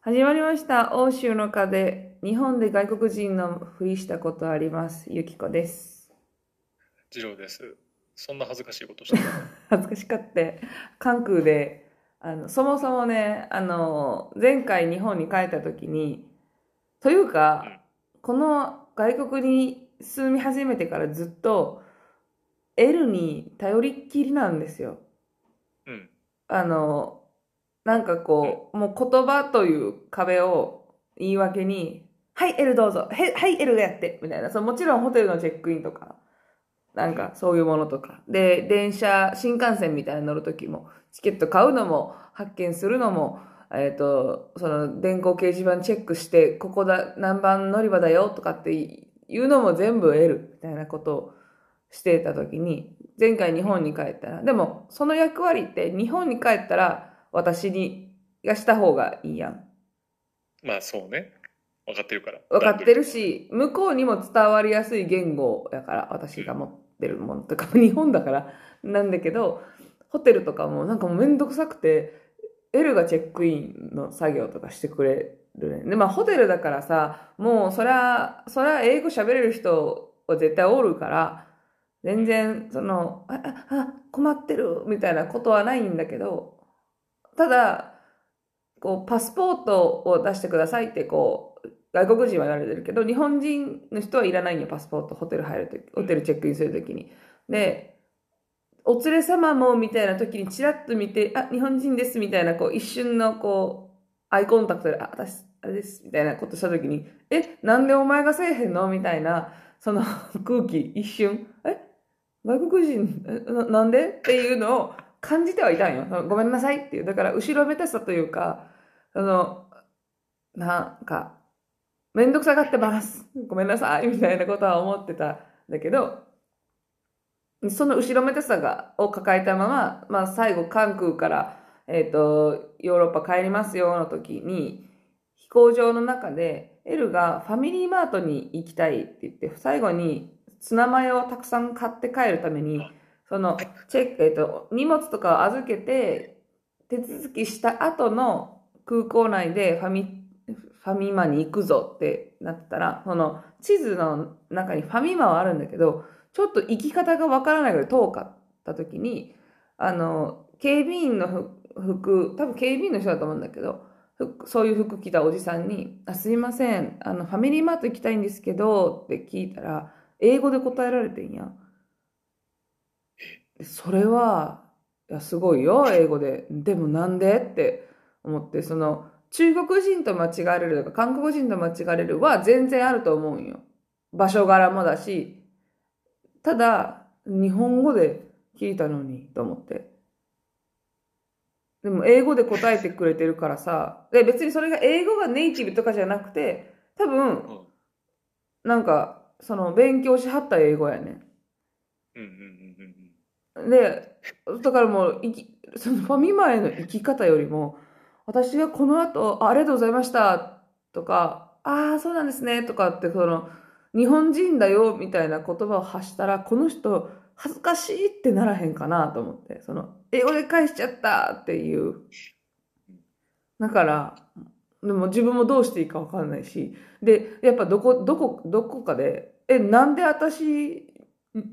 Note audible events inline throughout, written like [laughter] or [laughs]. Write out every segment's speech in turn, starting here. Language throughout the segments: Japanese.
始まりました。欧州の風。日本で外国人のふりしたことあります。ゆきこです。次郎です。そんな恥ずかしいことしてる。[laughs] 恥ずかしかって、関空で、あの、そもそもね、あの、前回日本に帰った時に、というか、この外国に住み始めてからずっと、L に頼りっきりなんですよ。うん。あの、なんかこう、もう言葉という壁を言い訳に、はい、L どうぞ、へはい、L がやって、みたいな。そうもちろんホテルのチェックインとか、なんかそういうものとか。で、電車、新幹線みたいに乗るときも、チケット買うのも、発見するのも、えっ、と、その電光掲示板チェックして、ここだ、何番乗り場だよとかっていうのも全部 L みたいなことをしてたときに、前回日本に帰ったら、でもその役割って日本に帰ったら私にがした方がいいやん。まあそうね。分かってるから。分かってるし、向こうにも伝わりやすい言語やから、私が持ってるものとか、日本だからなんだけど、ホテルとかもなんかもうめんどくさくて、L がチェックインの作業とかしてくれるね。で、まあホテルだからさ、もうそりゃ、そりゃ英語喋れる人は絶対おるから、全然、その、あ、あ、あ困ってるみたいなことはないんだけど、ただ、こう、パスポートを出してくださいって、こう、外国人は言われてるけど、日本人の人はいらないんよ、パスポート、ホテル入るとき、ホテルチェックインするときに。で、お連れ様もみたいな時にチラッと見て、あ、日本人ですみたいな、こう、一瞬のこう、アイコンタクトで、あ、私、あれです、みたいなことした時に、え、なんでお前がせえへんの？みたいな、その空気、一瞬、え、外国人、えななんで？っていうのを感じてはいたんよ。ごめんなさいっていう。だから、後ろめたさというか、その、なんか、めんどくさがってます。ごめんなさい。みたいなことは思ってたんだけど、その後ろめたさが、を抱えたまま、まあ最後、関空から、えっ、と、ヨーロッパ帰りますよの時に、飛行場の中で、エルがファミリーマートに行きたいって言って、最後にツナマヨをたくさん買って帰るために、その、チェック、えっ、と、荷物とかを預けて、手続きした後の空港内でファミ、ファミマに行くぞってなったら、その地図の中にファミマはあるんだけど、ちょっと行き方がわからないぐらい遠かった時に、あの、警備員の服、多分警備員の人だと思うんだけど、そういう服着たおじさんに、あすいません、あの、ファミリーマート行きたいんですけど、って聞いたら、英語で答えられてんや。それは、いや、すごいよ、英語で。でもなんでって思って、その、中国人と間違われるとか、韓国人と間違われるは全然あると思うんよ。場所柄もだし、ただ、日本語で聞いたのに、と思って。でも、英語で答えてくれてるからさ、で、別にそれが英語がネイティブとかじゃなくて、多分、うん。なんか、その、勉強しはった英語やねうんうんうんん。で、だからもう、いきそのファミマへの生き方よりも、私がこの後、あありがとうございました、とか、ああ、そうなんですね、とかって、その、日本人だよ、みたいな言葉を発したら、この人、恥ずかしいってならへんかなと思って、その、英語で返しちゃったっていう。だから、でも自分もどうしていいかわかんないし、で、やっぱどこ、どこ、どこかで、え、なんで私、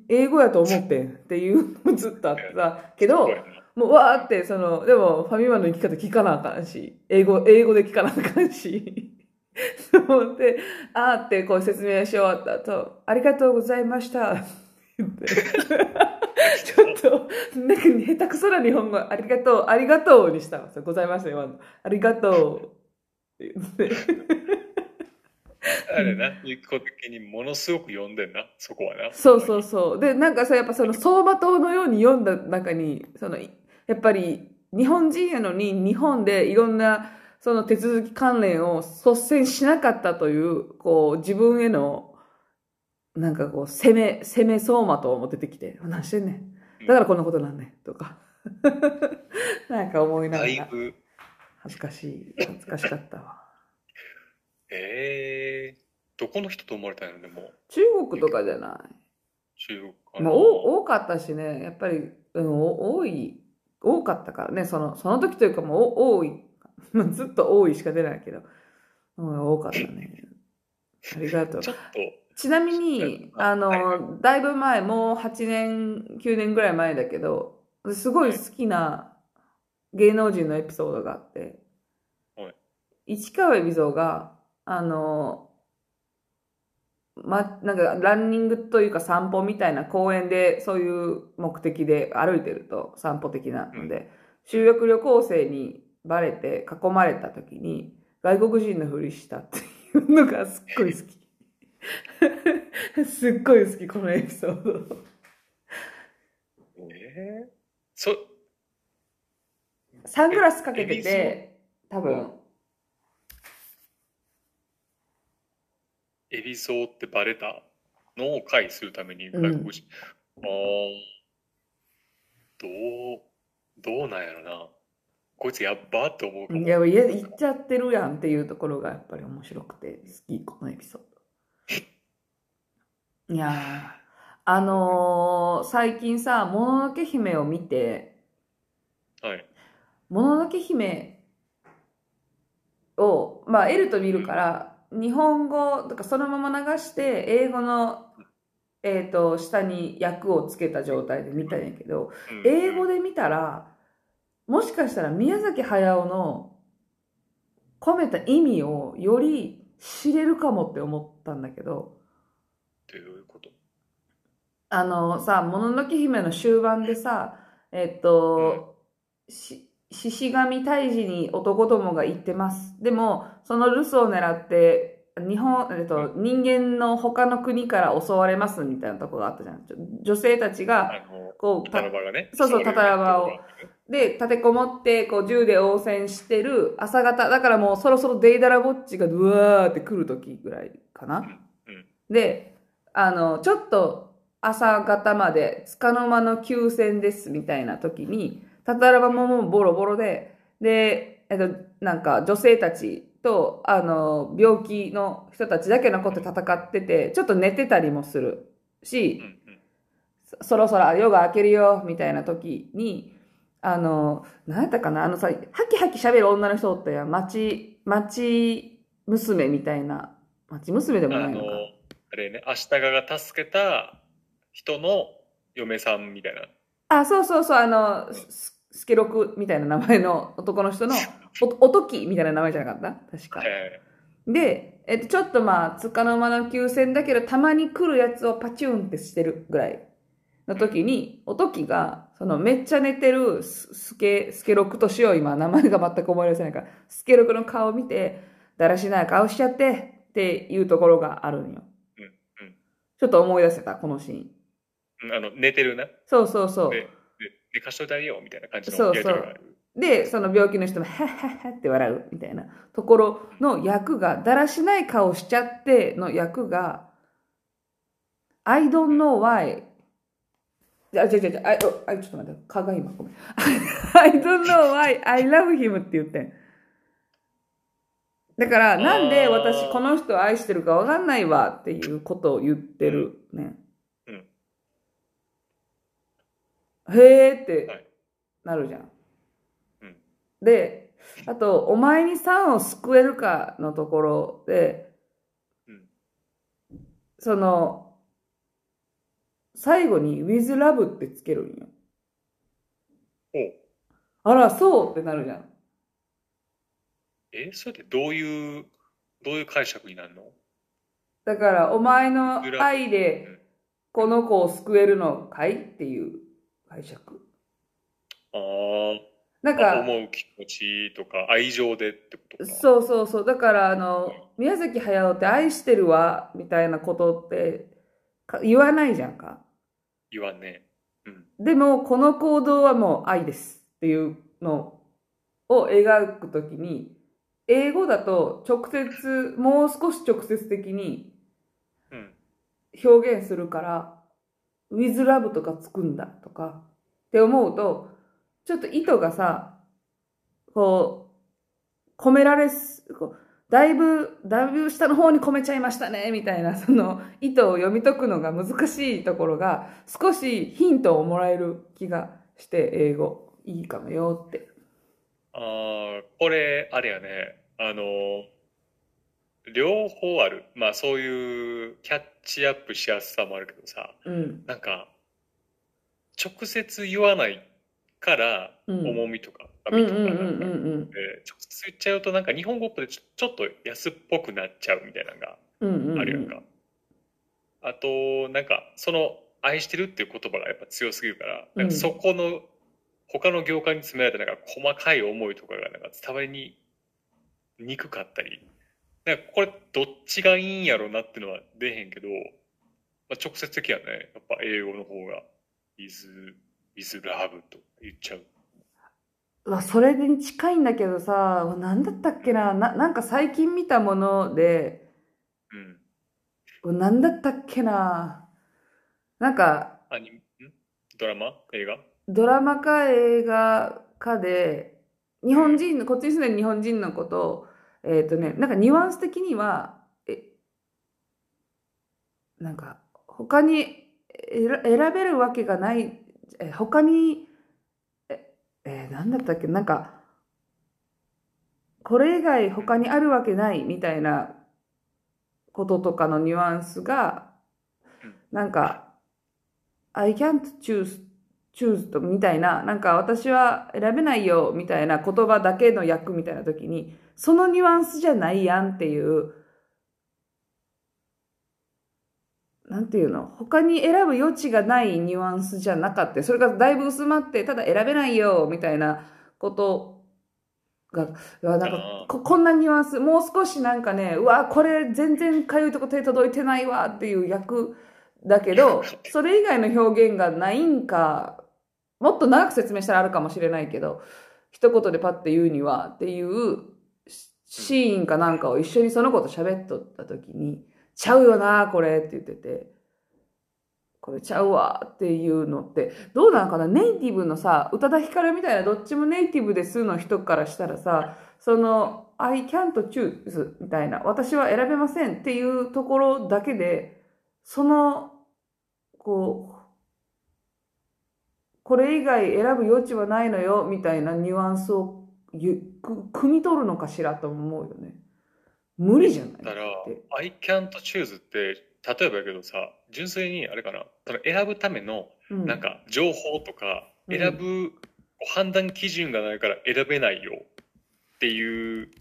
英語やと思ってんっていうのもずっとあったけうん。どもうわーって、その、でもファミマの生き方聞かなあかんし、英語、英語で聞かなあかんし、そう思って、あーってこう説明し終わった後、ありがとうございました。ちょっと、なんか下手くそな日本語、ありがとう、ありがとうにしたわ。ございましたよ、今の。ありがとう。って言って。[laughs] あれな、一個的にものすごく読んでんな、そこはな。そうそうそう。で、なんかさ、やっぱその相馬灯のように読んだ中に、その、やっぱり日本人やのに日本でいろんなその手続き関連を率先しなかったという、こう自分への、なんかこう攻め、攻め相馬灯も出てきて、何してんねん。だからこんなことなんねん。とか。[laughs] なんか思いながら、だいぶ、恥ずかしい、恥ずかしかったわ。ええどこの人と思われたんやろ、でも、中国とかじゃない。中国かな。まあ、お多かったしね、やっぱり、うん、お多い、多かったからね、その、その時というかもうお多い。[laughs] ずっと多いしか出ないけど、うん、多かったね。ありがとう。ち。ょっと、ちなみに、あはいはの、だいぶ前、もう8年、9年ぐらい前だけど、すごい好きな芸能人のエピソードがあって。はい、市川海老蔵が、あの、ま、なんかランニングというか散歩みたいな公園でそういう目的で歩いてると散歩的なので、修学旅行生にバレて囲まれた時に外国人のふりしたっていうのがすっごい好き。[laughs] すっごい好き、このエピソード。えー、そ、サングラスかけてえて、多分、エビゾーってバレたのを回避するために外国人。あーどう、どうなんやろな。こいつやっばって思うかも。いや、いや言っちゃってるやんっていうところがやっぱり面白くて好き、このエピソード。[laughs] いやー、あのー最近さ、もののけ姫を見て、はい。もののけ姫を、まあ、エルと見るから、日本語とかそのまま流して、英語の、えっ、と、下に訳をつけた状態で見たんやけど、うん英語で見たら、もしかしたら宮崎駿の込めた意味をより知れるかもって思ったんだけど、っていうこと？あのさ、もののけ姫の終盤でさ、えっと、し獅子神退治に男どもが行ってます。でも、その留守を狙って、日本、えっと、人間の他の国から襲われますみたいなとこがあったじゃん。女性たちが、こう、タラバがね。そうそうれタラバをで、立てこもって、こう、銃で応戦してる朝方、だからもうそろそろデイダラぼっちがうわーって来る時ぐらいかな。うんで、あの、ちょっと朝方まで、つかの間の休戦ですみたいな時に、タタラバももうボロボロで、で、えっと、なんか女性たちと、あの、病気の人たちだけ残って戦ってて、ちょっと寝てたりもするし、そそろそろ夜が明けるよ、みたいな時に、あの、何やったかなあのさ、ハキハキ喋る女の人おったやん。町、町娘みたいな。町娘でもなあのいのか。、あれね、足利が助けた人の嫁さんみたいな。あ、そうそうそう、あの、ススケロクみたいな名前の男の人の、[laughs] お、おときみたいな名前じゃなかった？確か。えで、えっと、ちょっとまあ、つかの間の休戦だけど、たまに来るやつをパチュンってしてるぐらいの時に、おときが、そのめっちゃ寝てるススケ、スケロクとしよう、今、名前が全く思い出せないから、スケロクの顔を見て、だらしない顔しちゃって、っていうところがあるんよ。うんうんちょっと思い出せた、このシーン。うんあの、寝てるな。で、そうそうそう。で寝かしといてあげようみたいな感じのそうそう。で、その病気の人も、はっはっはって笑うみたいなところの役が、だらしない顔しちゃっての役が、I don't know why. あ、違う違う違う、あ、おあちょっと待って、蚊が今、ごめん。[laughs] I don't know why I love him って言ってん。だから、なんで私この人を愛してるかわかんないわっていうことを言ってるね。うんへーってはい。なるじゃん。うん。で、あと、お前にさんを救えるかのところで、うん。その、最後に with love ってつけるんよ。あら、そうってなるじゃん。え、それってどういう、どういう解釈になるの？だから、お前の愛うでん。この子を救えるのかい？っていう解釈？あーなんか、あ思う気持ちとか愛情でってことか。そうそうそう。だから、あの、宮崎駿って愛してるわ、みたいなことってか言わないじゃんか。言わんね。うん。でも、この行動はもう愛ですっていうのを描くときに、英語だと直接、もう少し直接的にうん。表現するから、with love とかつくんだとかって思うと、ちょっと意図がさ、こう、込められす、こうだいぶ、だいぶ下の方に込めちゃいましたね、みたいな、その意図を読み解くのが難しいところが、少しヒントをもらえる気がして、英語、いいかもよって。ああこれ、あれやね、あの、両方ある。まあそういうキャッチアップしやすさもあるけどさ、うん。なんか、直接言わないから、うん重みとかうん深みとか直接言っちゃうとなんか日本語っぽくてちょっと安っぽくなっちゃうみたいなのが。あるやんか。あと、なんか、その、愛してるっていう言葉がやっぱ強すぎるから、なんかそこの、他の業界に詰められたなんか細かい思いとかがなんか伝わりににくかったり、なんかこれどっちがいいんやろうなっていうのは出へんけど、まあ、直接的やね、やっぱ英語の方が、is, is love と言っちゃう。うわ、それに近いんだけどさ、何だったっけな、な、なんか最近見たもので、うん。何だったっけな、なんか、アニドラマ？映画？ドラマか映画かで、日本人の、こっちに住んでる日本人のことを、えっ、とね、なんかニュアンス的には、え、なんか、他に選選べるわけがない、え、他に、え、えーなんだったっけ、なんか、これ以外他にあるわけないみたいなこととかのニュアンスがうん、なんか、I can't choose choose とみたいな、なんか私は選べないよみたいな言葉だけの訳みたいな時に、そのニュアンスじゃないやんっていう、なんていうの？他に選ぶ余地がないニュアンスじゃなかった。それがだいぶ薄まって、ただ選べないよみたいなことが、なんかここんなニュアンス、もう少しなんかね、うわ、これ全然かゆいとこ手届いてないわっていう役だけど、[laughs] それ以外の表現がないんか、もっと長く説明したらあるかもしれないけど、一言でパッて言うにはっていうシシーンかなんかを一緒にその子と喋っとった時に、ちゃうよな、これって言ってて、これちゃうわっていうのって、どうなのかな？ネイティブのさ、宇多田ヒカルみたいなどっちもネイティブですの人からしたらさ、その、I can't choose みたいな、私は選べませんっていうところだけで、その、こう、これ以外選ぶ余地はないのよみたいなニュアンスをゆく汲み取るのかしらと思うよね。無理じゃないだから I can't choose って、例えばやけどさ、純粋にあれかな、その選ぶためのうんなんか情報とかうん選ぶ判断基準がないから選べないよっていう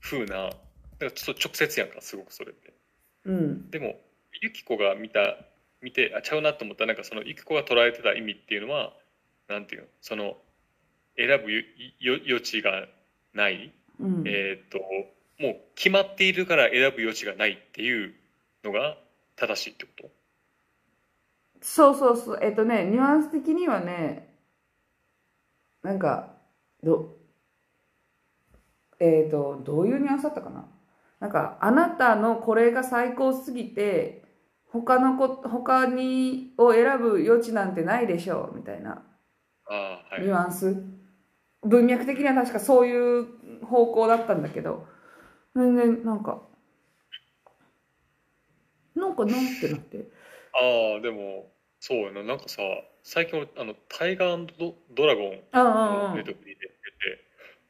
風な、なんかちょっと直接やんか、すごくそれって。うん。でも、ユキコが見た、見て、あ、ちゃうなと思ったら、なんかそのユキコが捉えてた意味っていうのは、なんていうの、その、選ぶよよ余地がない、うん。えーっと、もう決まっているから選ぶ余地がないっていうのが正しいってこと？そうそうそう。えっとね、ニュアンス的にはね、なんか、ど、えっと、どういうニュアンスだったかな？なんか、あなたのこれが最高すぎて、他のこ、他に、を選ぶ余地なんてないでしょう、みたいなニ。ュアンス。文脈的には確かそういう方向だったんだけど、全然なんか、なんかなんってなって。ああ、でも、そうやな、なんかさ、最近俺、あの、タイガードドラゴンのネットフリで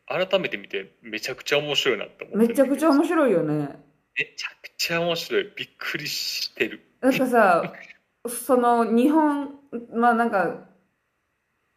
出て、改めて見てめちゃくちゃ面白いなって思ってめちゃくちゃ面白いよね。めちゃくちゃ面白い。びっくりしてる。なんかさ、その日本、まあなんか、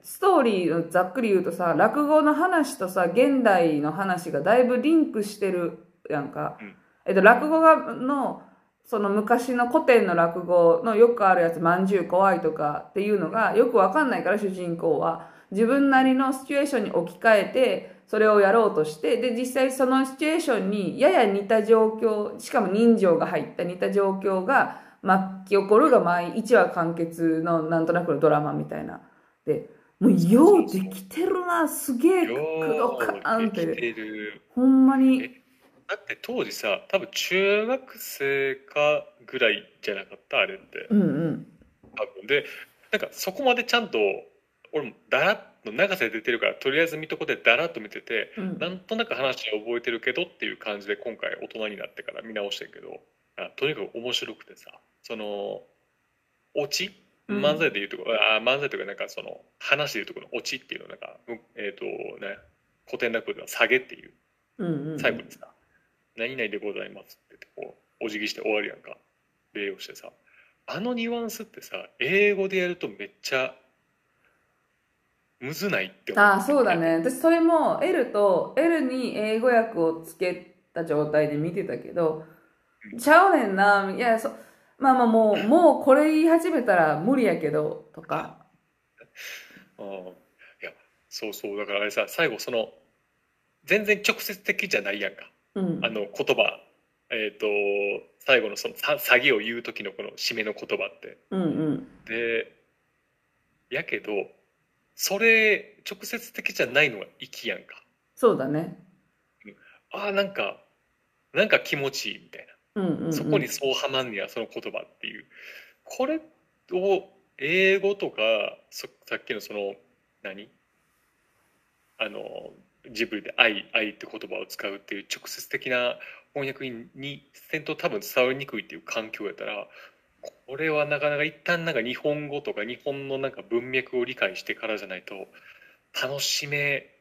ストーリーをざっくり言うとさ、落語の話とさ、現代の話がだいぶリンクしてるやんか。うんえっと、落語がの、その昔の古典の落語のよくあるやつ、まんじゅう怖いとかっていうのがよくわかんないから主人公は。自分なりのシチュエーションに置き換えて、それをやろうとして、で、実際そのシチュエーションにやや似た状況、しかも人情が入った似た状況が巻き起こるが毎1話完結のなんとなくのドラマみたいな。で、もうようできてるな、すげえ、くどかーんって。ほんまに。えだって当時さ、多分中学生かぐらいじゃなかったあれって。うんうん。多分で、なんかそこまでちゃんと、俺もだらっと長瀬出てるから、とりあえず見とこでだらっと見てて、うんなんとなく話は覚えてるけどっていう感じで今回大人になってから見直してるけどあとにかく面白くてさ。そのオチ？うん。漫才でいうとこ、あ漫才というかなんかその話でいうところのオチっていうのなんか、うんえっ、とね古典落語では下げっていう。うんうん最後にさ「何々でございます」ってこうお辞儀して終わるやんか。礼をしてさ。あのニュアンスってさ英語でやるとめっちゃむずないって思ああそうだね。私それも L と L に英語訳をつけた状態で見てたけどちゃうねんな。いやそまあまあもうもうこれ言い始めたら無理やけどとか。[laughs] ああ。いやそうそう。だからあれさ最後その全然直接的じゃないやんか。うん。あの言葉。えっ、と最後のそのさ詐欺を言う時のこの締めの言葉って。うんうん。でやけどそれ直接的じゃないのが粋やんか。そうだね。ああなんかなんか気持ちいいみたいなそこにそうはまんねやその言葉っていう。これを英語とかそさっきのその何？あのジブリで愛「愛」って言葉を使うっていう直接的な翻訳にせんと多分伝わりにくいっていう環境やったらこれはなかなか一旦なんか日本語とか日本のなんか文脈を理解してからじゃないと楽しめ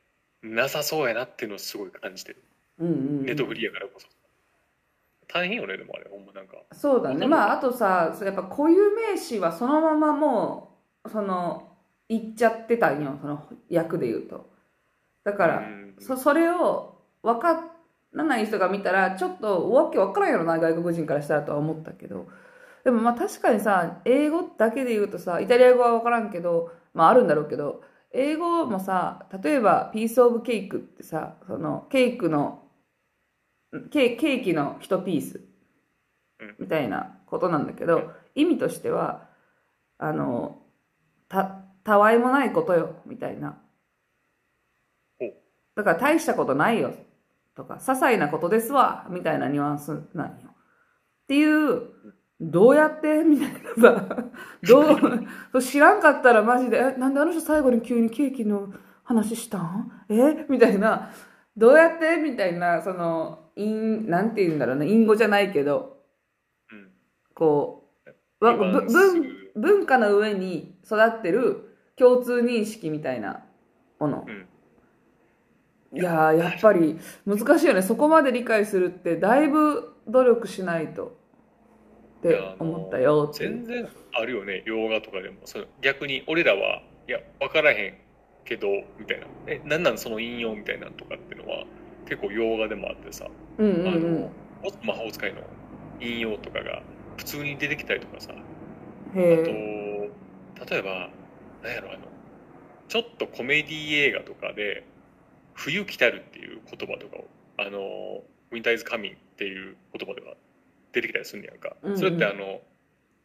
なさそうやなっていうのをすごい感じてる。うんうんうん。ネットフリーやからこそ大変よねでもあれほんまなんか。そうだね。まああとさやっぱ固有名詞はそのままもうその言っちゃってたんよその役で言うと。だから、うん。そそれを分からない人が見たらちょっとわけ分からんやろな外国人からしたらとは思ったけど。でもまあ確かにさ英語だけで言うとさイタリア語は分からんけどまああるんだろうけど英語もさ例えばピースオブケークってさそのケークのケケーキの一ピースうん。みたいなことなんだけど意味としてはあのたたわいもないことよみたいな。だから大したことないよとか些細なことですわみたいなニュアンスなんよ。っていうどうやって？みたいなさ。[laughs] どう知らんかったらマジでえなんであの人最後に急にケーキの話したん？え？みたいなどうやって？みたいなその因なんて言うんだろうね隠語じゃないけどうん。こうわ文文化の上に育ってる共通認識みたいなもの、うん。いやーやっぱり難しいよね。そこまで理解するってだいぶ努力しないと。って思ったよ全然あるよね。洋画とかでも。その逆に俺らはいや分からへんけどみたいな。えなんなんその引用みたいなのとかっていうのは結構洋画でもあってさ、うんうんあうん。の魔法使いの引用とかが普通に出てきたりとかさ。あとへ例えば何やろあのちょっとコメディ映画とかで「冬来たる」っていう言葉とかをあの「ウィンターイズカミン」っていう言葉では出てきたりするんねやんか、うんうん。それってあの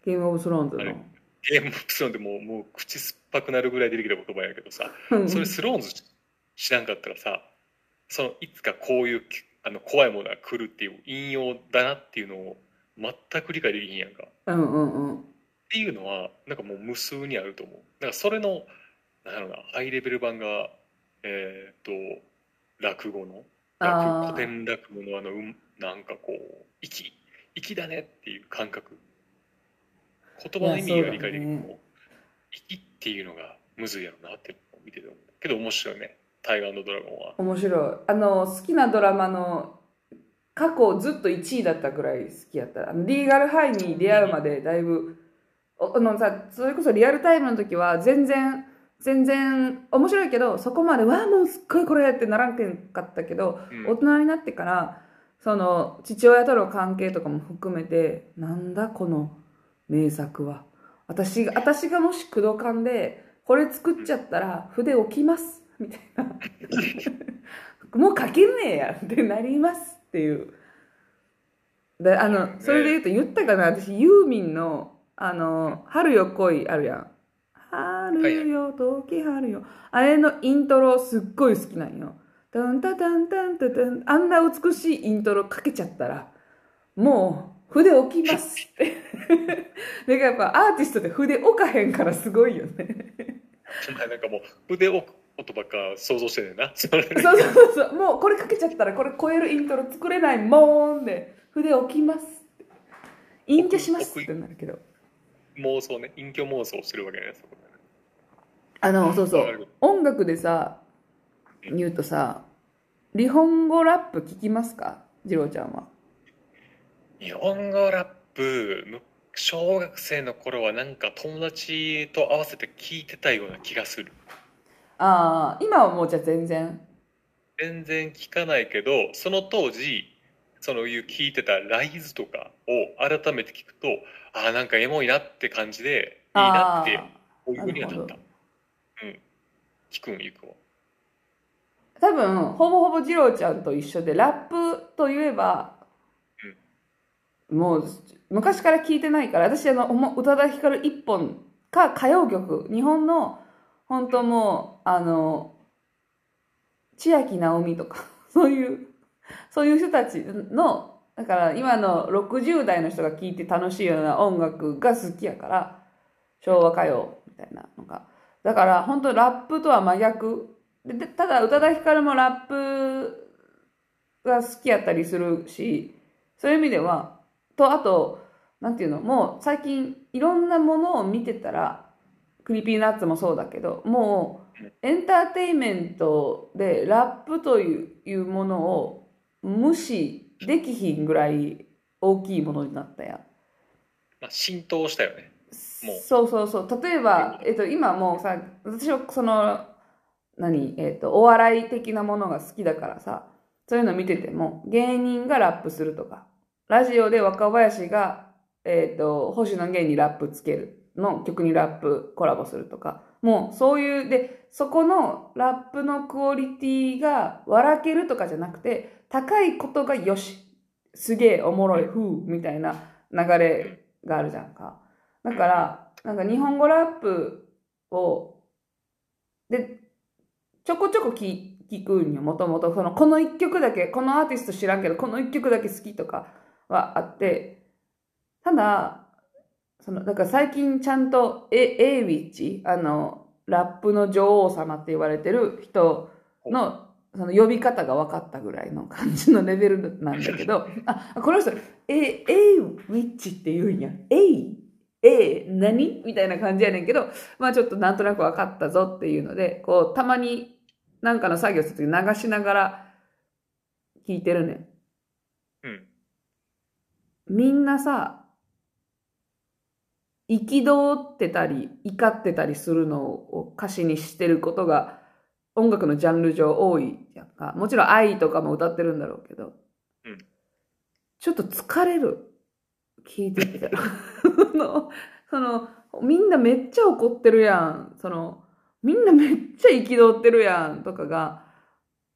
ゲームオブスローンズあれのゲームオブスローンでもうもう口酸っぱくなるぐらい出てきた言葉やけどさうん。それスローンズ知らんかったらさそのいつかこういうあの怖いものが来るっていう引用だなっていうのを全く理解できひんやんか。うんうんうん。っていうのはなんかもう無数にあると思う。だからそれのなんだろうなハイレベル版がえーっと落語の古典落語のあのうんなんかこう粋粋だねっていう感覚言葉の意味が理解できるいやそうだも粋っていうのがむずいやろなって見ててけど面白いね「タイガードラゴンは」面白い。あの好きなドラマの過去ずっと1位だったぐらい好きやった。あのリーガルハイに出会うまでだいぶおあのさそれこそリアルタイムの時は全然全然面白いけどそこまでわあもうすっごいこれってならんけんかったけど、うん。大人になってからその父親との関係とかも含めてなんだこの名作は。私が私がもし工藤館でこれ作っちゃったら筆置きますみたいな。もう書けねえやってなりますっていう。であのそれで言うと言ったかな。私ユーミンの「あの春よ恋」あるやん「春よ時春よ」あれのイントロすっごい好きなんよ。タンタタンタンタタン。あんな美しいイントロかけちゃったらもう筆置きますって。だからやっぱアーティストで筆置かへんからすごいよね。お [laughs] 前なんかもう筆を置くことばっか想像してんねんな。[laughs] それそうそうそう。もうこれかけちゃったらこれ超えるイントロ作れないもんで筆置きますって。隠居しますってなるけど。妄想ね。隠居妄想してるわけねそこでね。あのそうそう。音楽でさ言うとさ日本語ラップ聞きますか？次郎ちゃんは。日本語ラップ、む小学生の頃はなんか友達と合わせて聞いてたような気がする。ああ、今はもうじゃあ全然。全然聞かないけど、その当時、そのいう聞いてたライズとかを改めて聞くと、ああ、なんかエモいなって感じで、いいなってあ思うようにはなった。うん。聞くん、ゆくは。多分、ほぼほぼ次郎ちゃんと一緒で、ラップといえば、もう、昔から聞いてないから、私、あの、宇多田ヒカル一本か歌謡曲、日本の、本当もう、あの、千秋直美とか、[laughs] そういう、そういう人たちの、だから今の60代の人が聴いて楽しいような音楽が好きやから、昭和歌謡みたいなのが。だから本当ラップとは真逆。ででただ宇多田ヒカルもラップが好きやったりするし、そういう意味では、と、あと、なんていうの、もう最近いろんなものを見てたら、Creepy Nuts もそうだけど、もうエンターテインメントでラップといういうものを無視できひんぐらい大きいものになったやん。まあ、浸透したよね。もうそうそうそう。例えば、えっと、今もうさ、私はその、何、えっと、お笑い的なものが好きだからさ、そういうの見てても、芸人がラップするとか、ラジオで若林が、えっと、星野源にラップつけるの曲にラップコラボするとか、もうそういう、で、そこのラップのクオリティが笑けるとかじゃなくて、高いことがよし、すげえおもろい、ふう、みたいな流れがあるじゃんか。だから、なんか日本語ラップを、で、ちょこちょこ聞聞くんよ、もともと。その、この一曲だけ、このアーティスト知らんけど、この一曲だけ好きとかはあって、ただ、その、だから最近ちゃんと、え、エイウィッチ、あの、ラップの女王様って言われてる人の、その呼び方が分かったぐらいの感じのレベルなんだけど、[laughs] あ、この人、え、エイウィッチって言うんや。エイえー、何？みたいな感じやねんけど、まあちょっとなんとなく分かったぞっていうので、こう、たまになんかの作業するとき流しながら聞いてるねん。うん。みんなさ、憤ってたり、怒ってたりするのを歌詞にしてることが音楽のジャンル上多いやんか。もちろん愛とかも歌ってるんだろうけど、うんちょっと疲れる。聞いてて。[laughs] その、その、みんなめっちゃ怒ってるやん。その、みんなめっちゃ憤ってるやんとかが、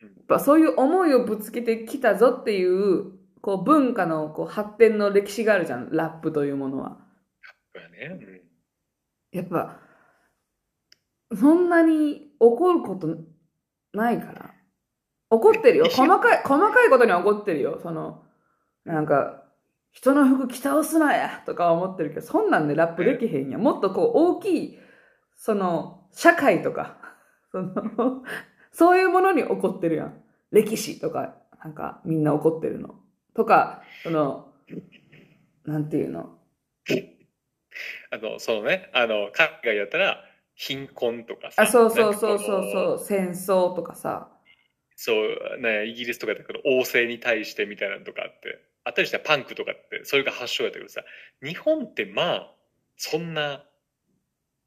やっぱそういう思いをぶつけてきたぞっていう、こう文化のこう発展の歴史があるじゃん、ラップというものは。そうやね。うん。やっぱ、そんなに怒ることないから。怒ってるよ。え細かい、細かいことには怒ってるよ。その、なんか、人の服着倒すなやとかは思ってるけど、そんなんでラップできへんやん。もっとこう大きい、その、社会とか、[laughs] その、そういうものに怒ってるやん。歴史とか、なんかみんな怒ってるの。とか、その、なんていうの？あの、そのね、あの、海外だったら、貧困とかさ。あ、そうそうそうそうそう、戦争とかさ。そう、ね、イギリスとかだけど、王政に対してみたいなのとかあって、あったりしたらパンクとかって、それが発祥やったけどさ、日本ってまあ、そんな、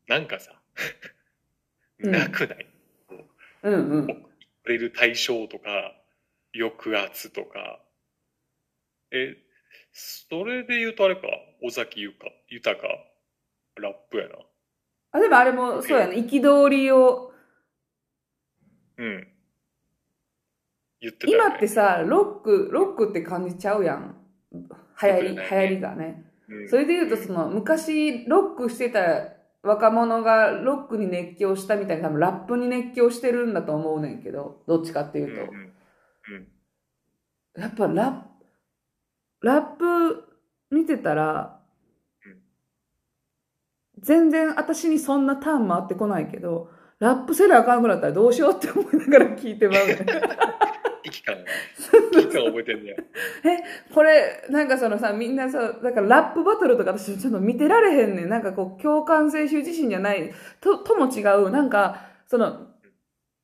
なんかさ、うんなくない、うんうん。触れる対象とか、抑圧とか。え、それで言うとあれか、尾崎豊豊ラップやな。あ、でもあれもそうやね。憤りを、うん。言ってたよね、今ってさ、ロック、ロックって感じちゃうやん。流行り、ね行りがね。うんそれで言うと、その、昔、ロックしてた若者がロックに熱狂したみたいに多分ラップに熱狂してるんだと思うねんけど、どっちかっていうと。うんうんうんやっぱラップ、ラップ見てたらうん、全然私にそんなターン回ってこないけど、ラップせなあかんくなったらどうしようって思いながら聞いてまうね。[laughs] 息感が。息感覚えてんねや。これ、なんかそのさ、みんなさ、だからラップバトルとか私ちょっと見てられへんねん。なんかこう、共感性羞恥心じゃない、と、とも違う、なんか、その、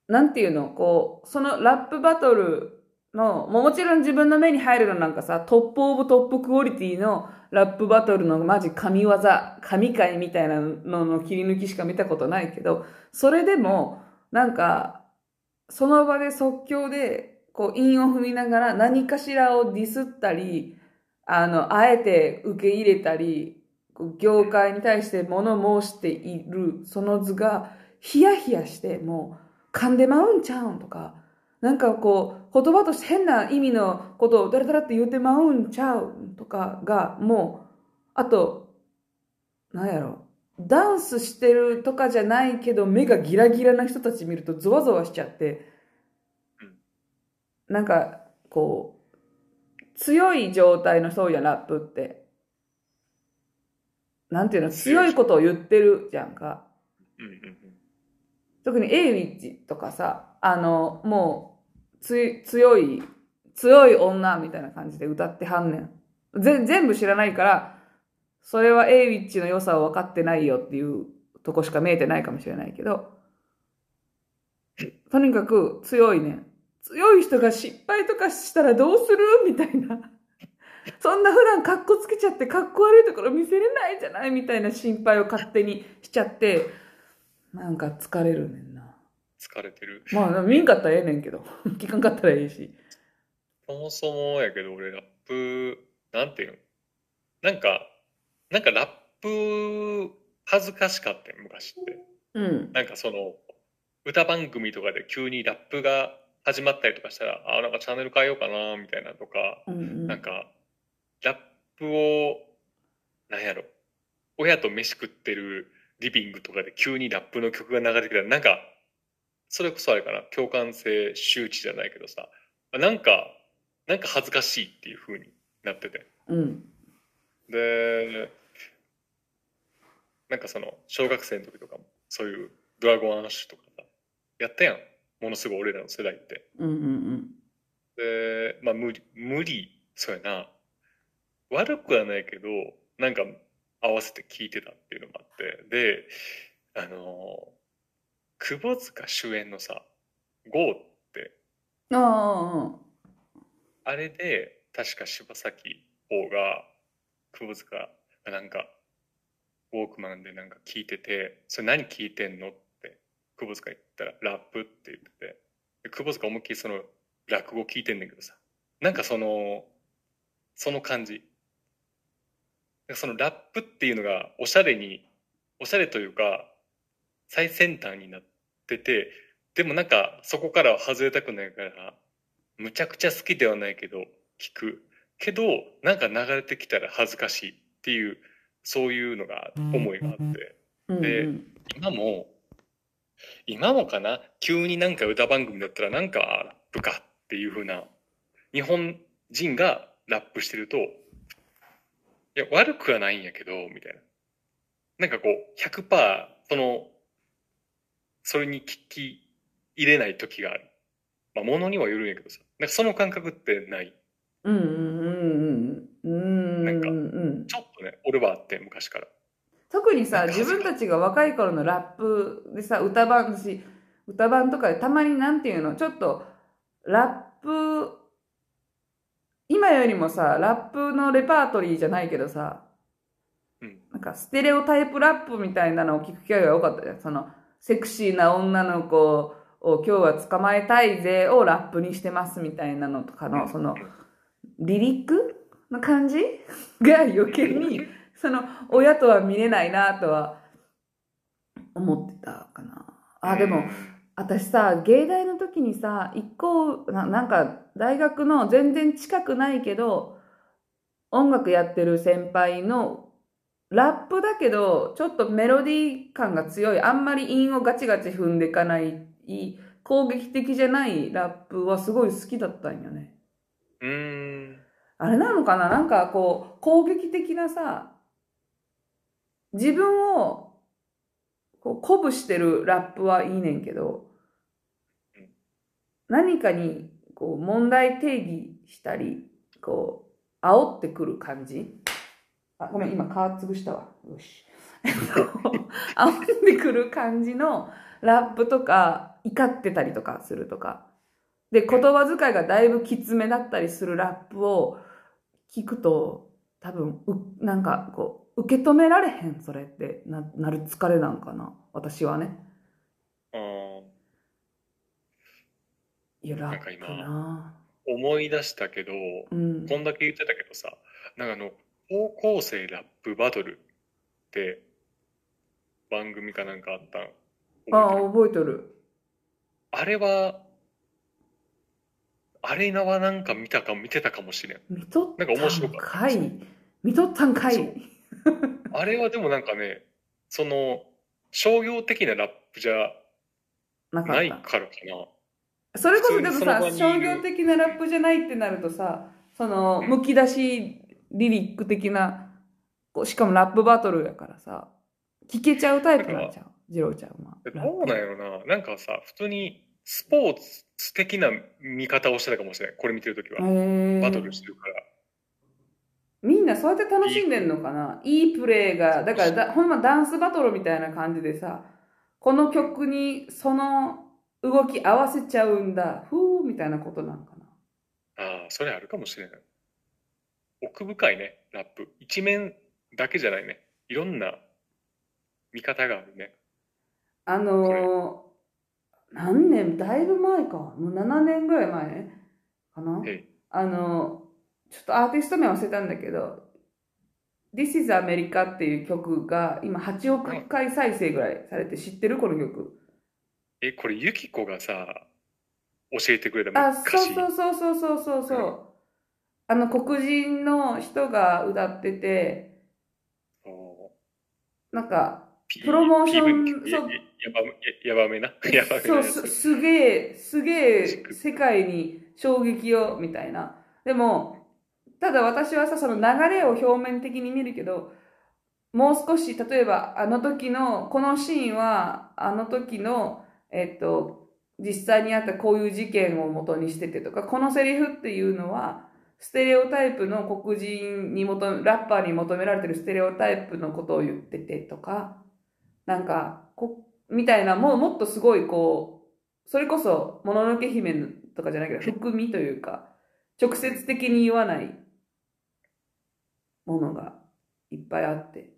なんていうの、こう、そのラップバトルの、もちろん自分の目に入るのなんかさ、トップオブトップクオリティのラップバトルのマジ神業、神回みたいなのの切り抜きしか見たことないけど、それでも、なんか、その場で即興で、こう、韻を踏みながら何かしらをディスったり、あの、あえて受け入れたり、業界に対して物申している、その図が、ヒヤヒヤして、もう、噛んでまうんちゃうんとか、なんかこう、言葉として変な意味のことをダラダラって言うてまうんちゃうとかが、もう、あと、なんやろ、ダンスしてるとかじゃないけど、目がギラギラな人たち見るとゾワゾワしちゃって、なんか、こう、強い状態のそうやラップって。なんていうの、強いことを言ってるじゃんか。特に A ウィッチとかさ、あの、もう、つ強い、強い女みたいな感じで歌ってはんねん。ぜ全部知らないから、それはエイウィッチの良さを分かってないよっていうとこしか見えてないかもしれないけど、とにかく強いねん。強い人が失敗とかしたらどうするみたいな。そんな普段カッコつけちゃってカッコ悪いところ見せれないじゃないみたいな心配を勝手にしちゃって、なんか疲れるねん疲れてる。まあ、見んかったらええねんけど。[laughs] 聞かんかったらええし。そもそもやけど、俺ラップ、なんていうの？なんか、なんかラップ恥ずかしかったよ、昔って。うん。なんかその、歌番組とかで急にラップが始まったりとかしたら、あ、なんかチャンネル変えようかな、みたいなとか、うんうん、なんか、ラップを、なんやろ、親と飯食ってるリビングとかで急にラップの曲が流れてきたら、なんか、それこそあれかな、共感性周知じゃないけどさ、なんか、なんか恥ずかしいっていう風になってて。うん。で、なんかその、小学生の時とかも、そういうドラゴンアッシュとかさ、やったやん。ものすごい俺らの世代って。うんうんうん。で、まあ無理、無理、そうやな。悪くはないけど、なんか合わせて聞いてたっていうのもあって、で、あの窪塚主演のさ「GO」って。ああれで確か柴咲王が窪塚がなんかウォークマンでなんか聞いてて「それ何聞いてんの?」って窪塚言ったら「ラップ」って言ってて。窪塚思いっきりその落語聞いてんねんけどさ。なんかそのその感じ。そのラップっていうのがおしゃれにおしゃれというか最先端になっててでもなんかそこからは外れたくないからむちゃくちゃ好きではないけど聞く。けどなんか流れてきたら恥ずかしいっていうそういうのが思いがあって、うんうん、で今も今もかな？急になんか歌番組だったらなんかラップかっていう風な日本人がラップしてるといや悪くはないんやけどみたいな。なんかこう100%そのそれに聞き入れない時がある。まあ、ものにはよるんやけどさ。なんかその感覚ってない。うんうんうんうん。なんか、ちょっとね、俺はあって、昔から。特にさ、自分たちが若い頃のラップでさ、歌番し、歌番とかでたまになんていうの、ちょっと、ラップ、今よりもさ、ラップのレパートリーじゃないけどさ、うん、なんかステレオタイプラップみたいなのを聞く機会が多かったじゃん。その、セクシーな女の子を今日は捕まえたいぜをラップにしてますみたいなのとかの、その、リリックの感じ？[laughs] が余計に、その、親とは見れないなとは思ってたかな。あ、でも、私さ、芸大の時にさ、一個な、なんか、大学の全然近くないけど、音楽やってる先輩のラップだけど、ちょっとメロディー感が強い、あんまり韻をガチガチ踏んでいかない、攻撃的じゃないラップはすごい好きだったんよね。うん。あれなのかな？なんかこう、攻撃的なさ、自分をこう鼓舞してるラップはいいねんけど、何かにこう問題定義したり、こう、煽ってくる感じあ、ごめん、今、皮潰したわ。よし。[laughs] あんでくる感じのラップとか、怒ってたりとかするとか、で、言葉遣いがだいぶきつめだったりするラップを聞くと、多分、う、なんか、こう、受け止められへん、それってな、なる疲れなんかな。私はね。あーいや、ラップな思い出したけど、うん。こんだけ言ってたけどさ、なんかあの、高校生ラップバトルって番組かなんかあったんああ、覚えとる。あれは、あれはなんか見たか、見てたかもしれん。見とったなんか面白んかったかい。見とったんかい。あれはでもなんかね、その、商業的なラップじゃない。からかな。それこそでもさ、商業的なラップじゃないってなるとさ、その、うんむき出しリリック的な、こうしかもラップバトルやからさ、聞けちゃうタイプなんちゃう？ジローちゃんは。どうなんやろな。なんかさ、普通にスポーツ的な見方をしてたかもしれない。これ見てるときは。へバトルーしてるから。みんなそうやって楽しんでんのかな？いいプレーが、だからだほんまダンスバトルみたいな感じでさ、この曲にその動き合わせちゃうんだ、ふーみたいなことなんかな。ああ、それあるかもしれない。奥深いね、ラップ。一面だけじゃないね。いろんな見方があるね。あのー、何年、だいぶ前か。もう7年ぐらい前かな？えあの、ちょっとアーティスト名忘れたんだけど、This is America っていう曲が今8億回再生ぐらいされて知ってるこの曲。え、これ、ユキコがさ、教えてくれたあ。そうそうそうそうそうそうそう。あの黒人の人が歌ってて、そうなんか、ピプロモーションそうややばめな？[laughs] やばめそう、なやつ。すすげえ、すげえ世界に衝撃を、みたいな。でも、ただ私はさ、その流れを表面的に見るけど、もう少し、例えば、あの時の、このシーンは、あの時の、えっと、実際にあったこういう事件を元にしててとか、このセリフっていうのは、ステレオタイプの黒人に求め、ラッパーに求められてるステレオタイプのことを言っててとか、なんか、こみたいな、もうもっとすごいこう、それこそ、もののけ姫とかじゃないけど、[laughs] 含みというか、直接的に言わないものがいっぱいあって。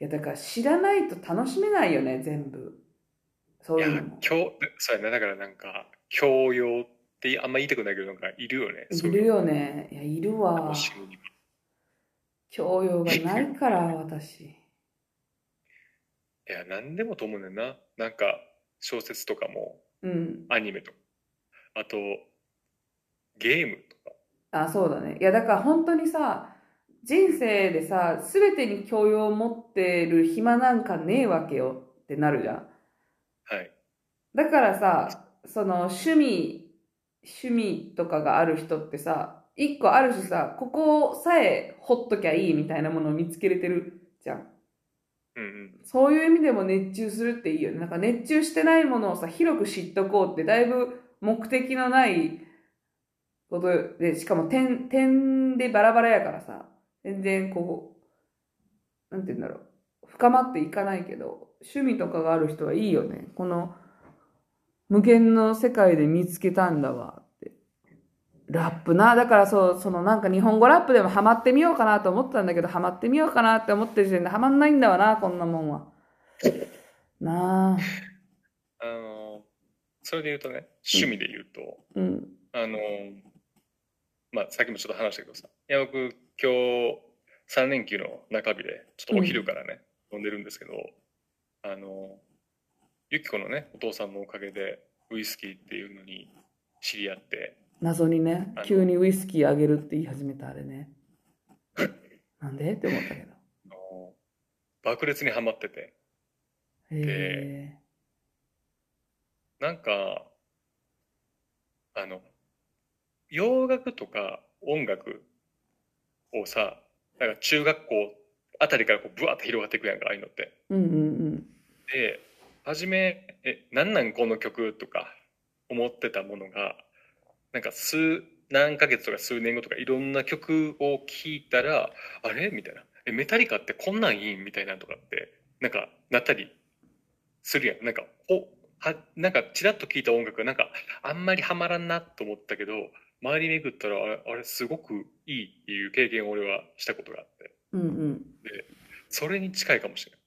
いや、だから知らないと楽しめないよね、全部。そういうのも、。教、そうやな、だからなんか、教養ってあんま言いたくないけど、なんか、いるよね。いるよね。いや、いるわ教養がないから、私。いや、なんでもと思うねんな。なんか、小説とかも、うん。アニメとか、あと、ゲームとか。あ、そうだね。いや、だから本当にさ、人生でさ、すべてに教養を持ってる暇なんかねえわけよってなるじゃん。はい。だからさ、その趣味、趣味とかがある人ってさ、一個ある種さ、ここさえほっときゃいいみたいなものを見つけれてるじゃん。うんうん。そういう意味でも熱中するっていいよね。なんか熱中してないものをさ、広く知っとこうって、だいぶ目的のないことで、しかも点、点でバラバラやからさ、全然こう、なんて言うんだろう、深まっていかないけど、趣味とかがある人はいいよね。この、無限の世界で見つけたんだわって。ラップな。だからそう、そのなんか日本語ラップでもハマってみようかなと思ったんだけど、ハマってみようかなって思ってる時点でハマんないんだわな、こんなもんは。なあ。あの、それで言うとね、趣味で言うと、うん。あの、まあ、さっきもちょっと話したけどさ、いや、僕、今日、3連休の中日で、ちょっとお昼からね、飲んでるんですけど、あの、ゆきこのね、お父さんのおかげで、ウイスキーっていうのに知り合って、謎にね急にウイスキーあげるって言い始めたあれね。[laughs] なんで？って思ったけど。爆裂にはまってて、へなんか、あの、洋楽とか音楽をさ、なんか中学校あたりからこうブワーって広がっていくやんか、ああいうのって。え。うんうんで、初め、え、なんなんこの曲とか思ってたものが、なんか数、何ヶ月とか数年後とかいろんな曲を聴いたら、あれ？みたいな。え、メタリカってこんなんいいん？みたいなとかって、なんかなったりするやん。なんか、ほ、はなんかちらっと聞いた音楽がなんかあんまりハマらんなと思ったけど周り巡ったらあれあれすごくいいっていう経験を俺はしたことがあってうんうん。それに近いかもしれない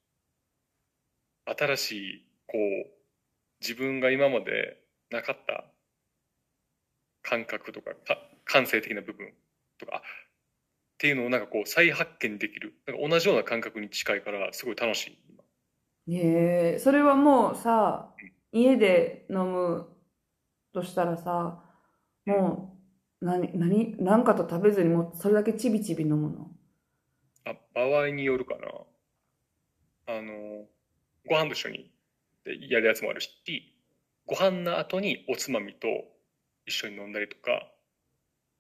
新しいこう自分が今までなかった感覚とかか感性的な部分とかっていうのをなんかこう再発見できる。なんか同じような感覚に近いからすごい楽しい今。へえ、それはもうさ、家で飲むとしたらさ、もう、何、何、何かと食べずにもうそれだけちびちび飲むの？あ場合によるかな。あのご飯と一緒に。でやるやつもあるしご飯の後におつまみと一緒に飲んだりとか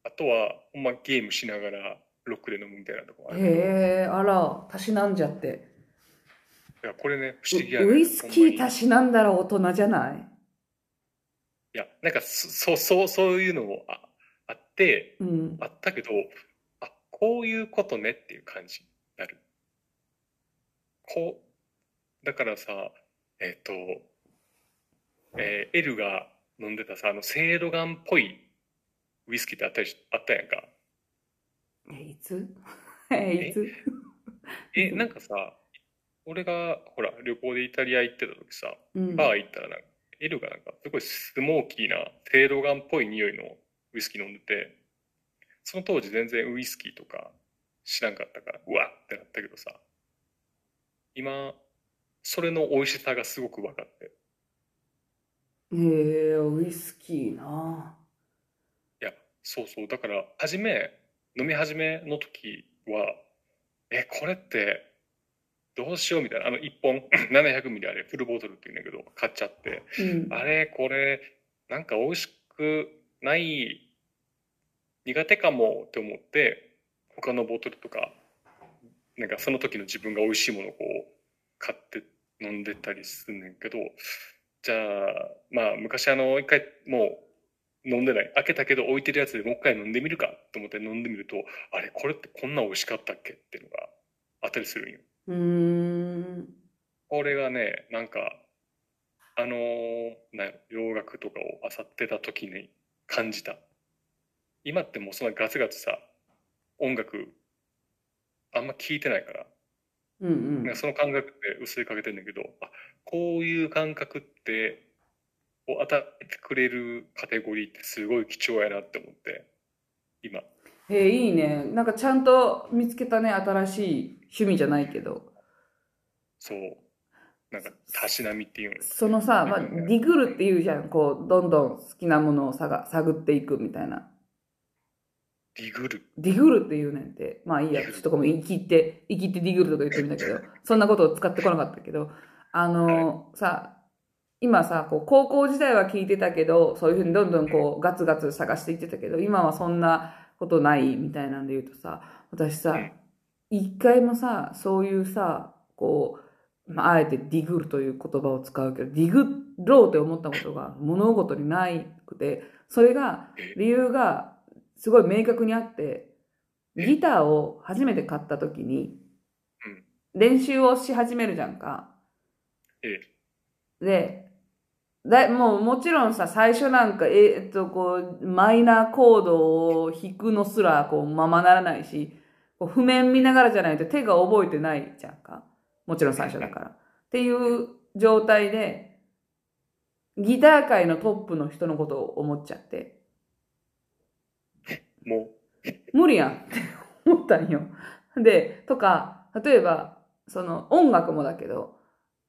あとはほんまゲームしながらロックで飲むみたいなとこある。へえ、あら、たしなんじゃって。やこれね不思議やねウウイスキーたししなんだら大人じゃない？いやなんかそそうそうそういうのもああってうん。あったけどあこういうことねっていう感じになる。こうだからさえっ、とえー、L が飲んでたさあのセイロガンっぽいウイスキーってあったりしあったやんか。え、いつ？[laughs] え、いつ？えなんかさ俺がほら旅行でイタリア行ってた時さうん。バー行ったらなんか L がなんかすごいスモーキーなセイロガンっぽい匂いのウイスキー飲んでてその当時全然ウイスキーとか知らんかったからうわってなったけどさ今それの美味しさがすごく分かって。へえ、ウイスキーな。いやそうそう。だから初め飲み始めの時はえこれってどうしようみたいな。あの1本 [coughs] 700ミリあれフルボトルっていうんだけど買っちゃって。うん。あれこれなんか美味しくない苦手かもって思って他のボトルとかなんかその時の自分が美味しいものをこう買って飲んでたりすんねんけどじゃあまあ昔あの一回もう飲んでない開けたけど置いてるやつでもう一回飲んでみるかと思って飲んでみるとあれこれってこんな美味しかったっけっていうのがあったりするんよ。うーん。これがねなんかあのーな洋楽とかを漁ってた時に感じた今ってもうそんなガツガツさ音楽あんま聞いてないから、うんうんその感覚って薄いかけてんだけどあこういう感覚ってを与えてくれるカテゴリーってすごい貴重やなって思って今へえ、いいね。なんかちゃんと見つけたね、新しい趣味じゃないけど。そうなんかたしなみっていうのそのさ、まあ、うんディグルって言うじゃん。こう、どんどん好きなものを探探っていくみたいな。ディグル。ディグルって言うねんって。まあいいや、ちょっとごめん、生きて、生きてディグルとか言ってみたけど、[laughs] そんなことを使ってこなかったけど、あの、さ、今さ、こう、高校時代は聞いてたけど、そういうふうにどんどんこう、ガツガツ探していってたけど、今はそんなことないみたいなんで言うとさ、私さうん、一回もさ、そういうさ、こう、まあ、あえてディグルという言葉を使うけど、ディグろうって思ったことが物事にないくて、それが、理由がすごい明確にあって、ギターを初めて買った時にうん、練習をし始めるじゃんか。ええで、だもうもちろんさ、最初なんか、えーっと、こう、マイナーコードを弾くのすら、こう、ままならないし、こう譜面見ながらじゃないと手が覚えてないじゃんか。もちろん最初だから。っていう状態で、ギター界のトップの人のことを思っちゃって、も無理やんって思ったんよ。で、とか、例えば、その音楽もだけど、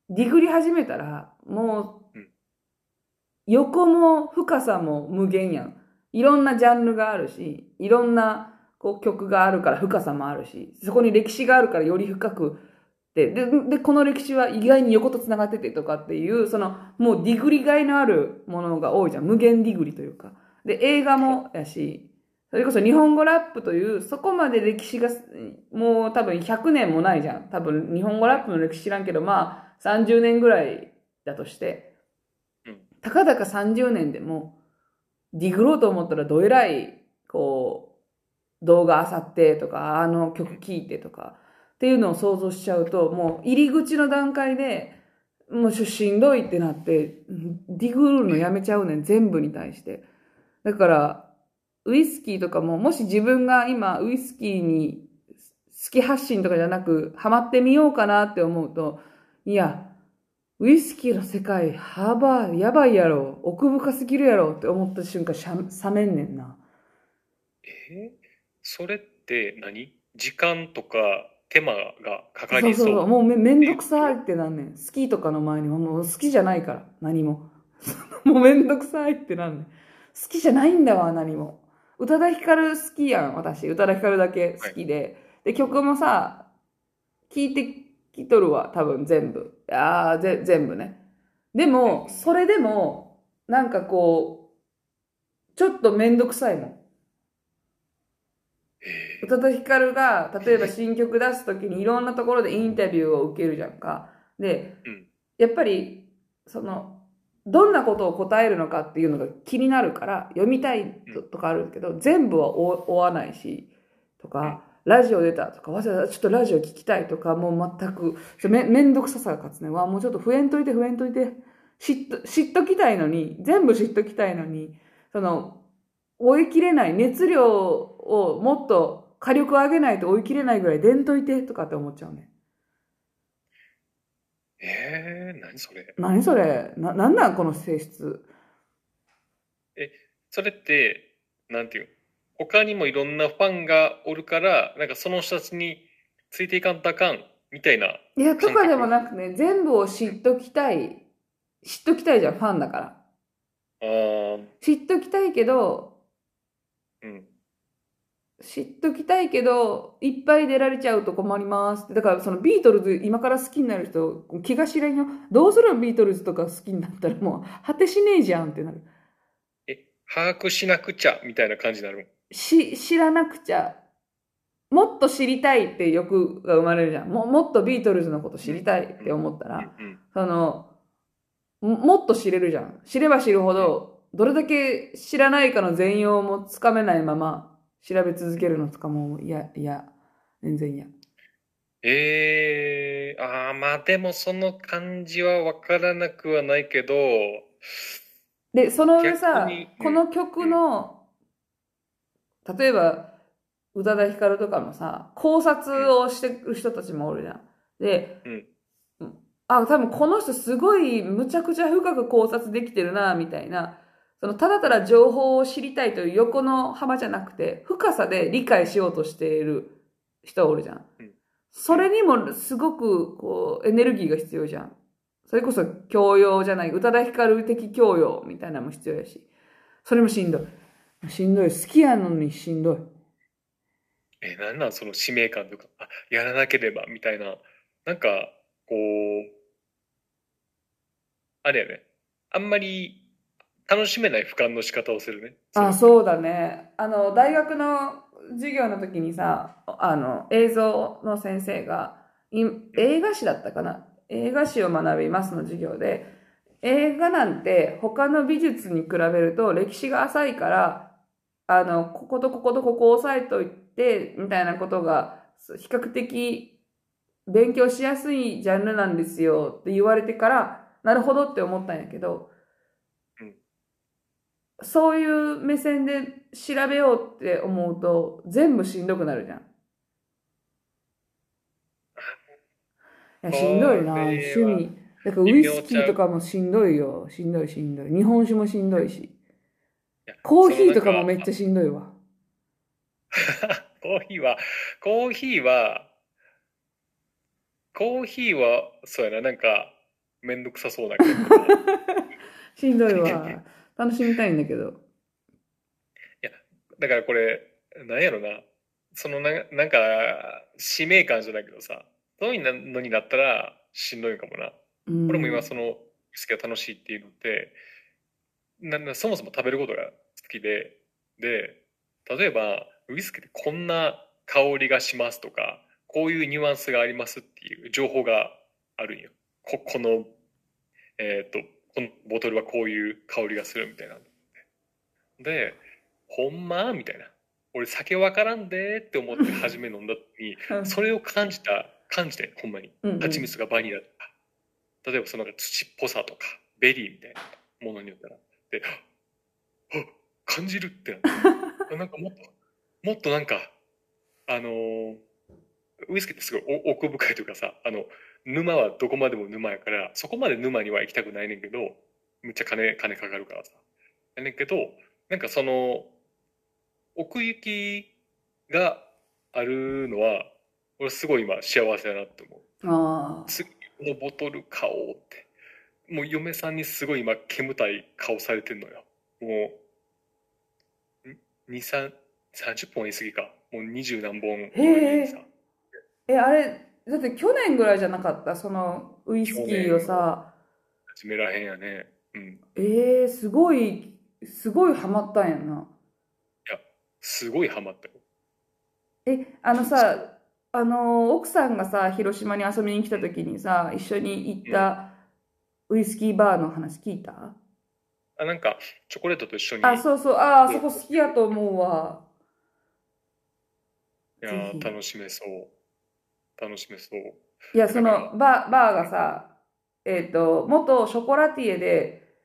ディグり始めたら、もううん、横も深さも無限やん。いろんなジャンルがあるし、いろんなこう曲があるから深さもあるし、そこに歴史があるからより深くで、で、で、この歴史は意外に横と繋がっててとかっていう、その、もうディグリがいのあるものが多いじゃん。無限ディグリというか。で、映画もやし、それこそ日本語ラップという、そこまで歴史が、もう多分100年もないじゃん。多分日本語ラップの歴史知らんけど、まあ30年ぐらいだとしてうん、たかだか30年でも、ディグろうと思ったらどえらい、こう、動画漁ってとか、あの曲聴いてとか、っていうのを想像しちゃうと、もう入り口の段階で、もうししんどいってなって、ディグるのやめちゃうねん、全部に対して。だから、ウイスキーとかも、もし自分が今、ウイスキーに好き発信とかじゃなく、ハマってみようかなって思うと、いや、ウイスキーの世界、幅、やばいやろ、奥深すぎるやろって思った瞬間、しゃ冷めんねんな。え？ーそれって何？時間とか手間がかかりそう？そうそうそう、もうめめんどくさいってなんねん。好きとかの前にはもう好きじゃないから、何も。[laughs] もうめんどくさいってなんねん。好きじゃないんだわ、何も。宇多田ヒカル好きやん、私。宇多田ヒカルだけ好きで。で、曲もさ、聞いてきとるわ、多分全部。ああ、ぜ、全部ね。でも、それでも、なんかこう、ちょっとめんどくさいもん。え宇多田ヒカルが例えば新曲出す時にいろんなところでインタビューを受けるじゃんか。で、うんやっぱりそのどんなことを答えるのかっていうのが気になるから読みたいとかあるけど全部は追わないしとか、ラジオ出たとかわざわざちょっとラジオ聞きたいとかもう全くめめんどくささが勝つねわもうちょっと増えんといて増えんといて知っと知っときたいのに全部知っときたいのにその追い切れない熱量をもっと火力を上げないと追い切れないぐらいでんといてとかって思っちゃうね。えー、何それ？何それ？な、なんなんこの性質？それって、なんていう？の他にもいろんなファンがおるから、なんかその人たちについていかんとあかん、みたいな。いや、とかでもなくね、全部を知っときたい。知っときたいじゃん、ファンだから。あー知っときたいけど、うん。知っときたいけど、いっぱい出られちゃうと困ります。だからそのビートルズ今から好きになる人、気が知らんよ。どうするのビートルズとか好きになったらもう果てしねえじゃんってなる。え、把握しなくちゃ、みたいな感じになるし、知らなくちゃ、もっと知りたいって欲が生まれるじゃん。ももっとビートルズのこと知りたいって思ったら。その、ももっと知れるじゃん。知れば知るほど、どれだけ知らないかの全容もつかめないまま、調べ続けるのとかも、いや、いや、全然嫌。えー、あーまあでもその感じはわからなくはないけど、で、その上さこの曲の、例えば、宇多田ヒカルとかもさ、考察をしてる人たちもおるじゃん。で、うんあ、多分この人すごいむちゃくちゃ深く考察できてるな、みたいな。その、ただただ情報を知りたいという横の幅じゃなくて、深さで理解しようとしている人おるじゃんうん。それにもすごく、こう、エネルギーが必要じゃん。それこそ教養じゃない、宇多田ヒカル的教養みたいなのも必要やし。それもしんどい。しんどい。好きやのにしんどい。え、なんなんその使命感とか、あ、やらなければ、みたいな。なんか、こう、あれやね。あんまり楽しめない俯瞰の仕方をするね。あ、そうだね。あの、大学の授業の時にさ、あの、映像の先生が、い映画史だったかな？映画史を学びますの授業で、映画なんて他の美術に比べると歴史が浅いから、あの、こことこことここを押さえといて、みたいなことが、比較的勉強しやすいジャンルなんですよって言われてから、なるほどって思ったんやけど、うんそういう目線で調べようって思うと、全部しんどくなるじゃん。いや、しんどいな、趣味。だからウイスキーとかもしんどいよ。しんどいしんどい。日本酒もしんどいし。コーヒーとかもめっちゃそしんどいわ。のコーヒーは、コーヒーは、コーヒーは、そうやな、なんか、めんどくさそうなけど。[laughs] しんどいわ。[laughs] 楽しみたいんだけど。だからこれ、なんやろな、そのな、なんか、使命感じゃないけどさ、そういうのになったらしんどいかもな。うん、俺も今その、ウイスキーが楽しいっていうのって、ななそもそも食べることが好きで、で、例えば、ウイスキーってこんな香りがしますとか、こういうニュアンスがありますっていう情報があるんよ。こ、この、えっ、と、このボトルはこういう香りがするみたいな。で、ほんま？みたいな。俺酒わからんでって思って初め飲んだ時に、それを感じた、感じて、ほんまに。蜂蜜がバニラとか。例えばそのなんか土っぽさとか、ベリーみたいなものによったら、で、感じるってなって、[laughs] なんかもっと、もっとなんか、あのーウイスキーってすごいお奥深いというかさ、あの、沼はどこまでも沼やから、そこまで沼には行きたくないねんけど、むっちゃ金、金かかるからさ。やねんけど、なんかその、奥行きがあるのは、俺すごい今幸せだなって思う。ああ。次のボトル買おうって。もう嫁さんにすごい今煙たい顔されてんのよ。もう、ん？2、3、30本言い過ぎか。もう20何本へえさ。え、あれ、だって去年ぐらいじゃなかった？そのウイスキーをさ、始めらへんやね。うん。えー、すごい、すごいハマったんやな。すごいハマったよ。え、あのさ、あの、奥さんがさ、広島に遊びに来た時にさ、一緒に行ったウイスキーバーの話聞いた？あ、なんか、チョコレートと一緒に。あ、そうそう、あ、あそこ好きやと思うわ。いや楽しめそう。楽しめそう。いや、そのバー、バーがさ、えっと、元ショコラティエで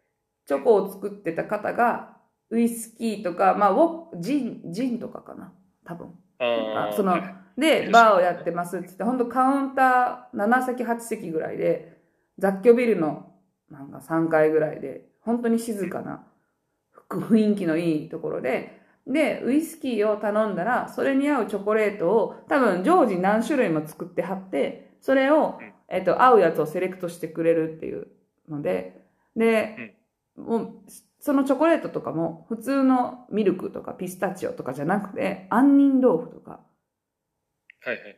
チョコを作ってた方が、ウイスキーとか、まあ、ウォジン、ジンとかかな、多分。あそのはい。で、バーをやってますっつって、ほんとカウンター7席、8席ぐらいで、雑居ビルのなんか3階ぐらいで、本当に静かな雰囲気のいいところで、で、ウイスキーを頼んだら、それに合うチョコレートを多分常時何種類も作ってはって、それをうん、えっと、合うやつをセレクトしてくれるっていうので、で、もう、そのチョコレートとかも、普通のミルクとかピスタチオとかじゃなくて、杏仁豆腐とか、はいはい。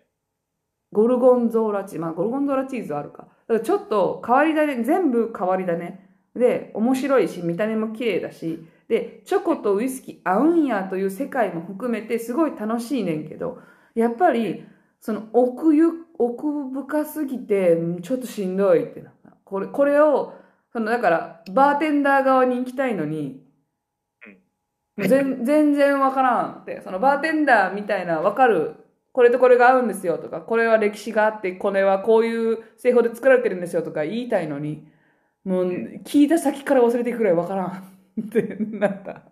ゴルゴンゾーラチーズ、まあゴルゴンゾーラチーズはあるか。だからちょっと変わり種、全部変わり種。で、面白いし、見た目も綺麗だし、で、チョコとウイスキー合うんやという世界も含めてすごい楽しいねんけど、やっぱり、その奥ゆ、奥深すぎて、うんちょっとしんどいってな。これ、これを、その、だから、バーテンダー側に行きたいのに、全全然わからんって、そのバーテンダーみたいなわかる、これとこれが合うんですよとか、これは歴史があって、これはこういう製法で作られてるんですよとか言いたいのに、もう聞いた先から忘れていくくらいわからんってなった。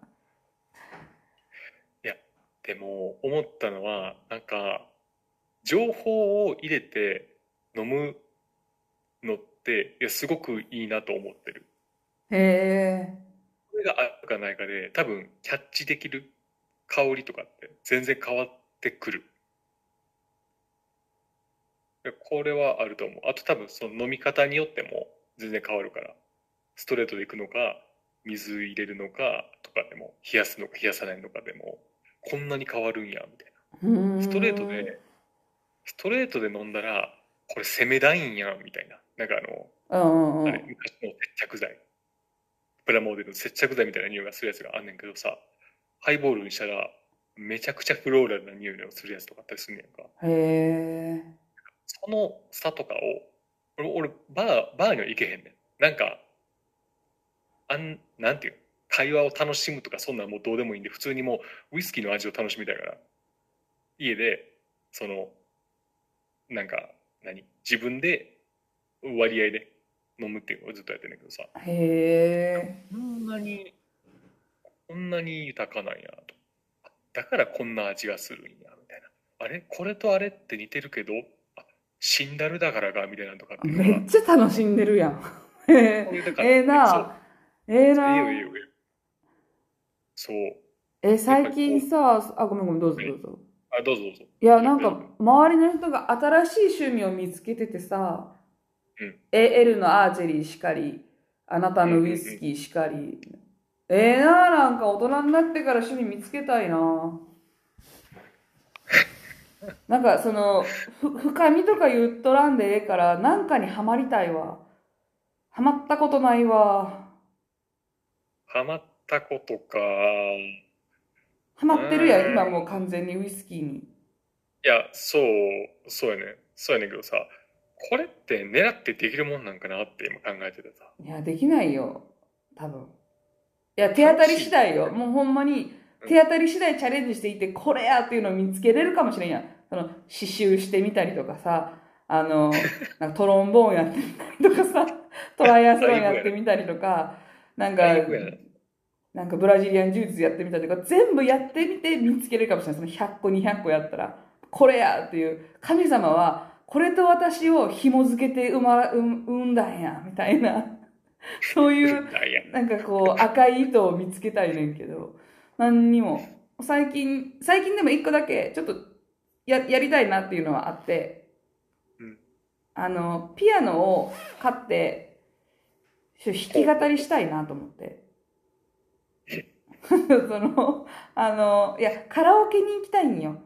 でも、思ったのは、なんか、情報を入れて飲むのって、いや、すごくいいなと思ってる。へえ。これがあるかないかで、多分、キャッチできる香りとかって全然変わってくる。いやこれはあると思う。あと多分、その飲み方によっても全然変わるから、ストレートでいくのか、水入れるのかとかでも、冷やすのか冷やさないのかでも、こんなに変わるんや、みたいな。ストレートで、ストレートで飲んだら、これ攻めダインやん、みたいな。なんかあの。あれ、昔の接着剤。プラモデルの接着剤みたいな匂いがするやつがあんねんけどさ、ハイボールにしたら、めちゃくちゃフローラルな匂いのするやつとかあったりするんやんか。へえ。その差とかを、俺、俺バー、バーには行けへんねん。なんか、あん、なんていうの会話を楽しむとかそんなんもうどうでもいいんで、普通にもうウイスキーの味を楽しみたいから、家で、その、なんか、何？自分で割合で飲むっていうのをずっとやってんだけどさ、へえ。こんなに、こんなに豊かなんやと。だからこんな味がするんや、みたいな。あれ？これとあれって似てるけど、あ、シンダルだからが、みたいなのとかっていうのはめっちゃ楽しんでるやん。へ [laughs] え。ええな。ええそういいよ、な。いいよ、いいよ。そう。え、最近さ、あ、ごめんごめん、どうぞどうぞ。あ、どうぞどうぞ。いや、なんか、周りの人が新しい趣味を見つけててさ、うんえ L のアーチェリーしかり、あなたのウイスキーしかり。ええな、なんか大人になってから趣味見つけたいな。[laughs] なんかその、ふ深みとか言っとらんでええから、なんかにはまりたいわ。はまったことないわ。ハマったことか。はまってるや、うんん今もう完全にウイスキーに。いや、そう、そうやね。そうやねんけどさ、これって狙ってできるもんなんかなって今考えててさ。いや、できないよ。多分。いや、手当たり次第よ。もうほんまに、手当たり次第チャレンジしていって、これやっていうのを見つけれるかもしれんやん。その、刺繍してみたりとかさ、あの、[laughs] なんかトロンボーンやってみたりとかさ、トライアスロンやってみたりとか、なんかな、なんかブラジリアン柔術やってみたりとか、全部やってみて見つけるかもしれない。その100個、200個やったら、これやっていう。神様は、これと私を紐づけて生ま、産産んだんや、みたいな。[laughs] そういう、なんかこう、赤い糸を見つけたいねんけど、何にも。最近、最近でも一個だけ、ちょっと、や、やりたいなっていうのはあって、うんあの、ピアノを買って、弾き語りしたいなと思って。[laughs] その、あの、いや、カラオケに行きたいんよ。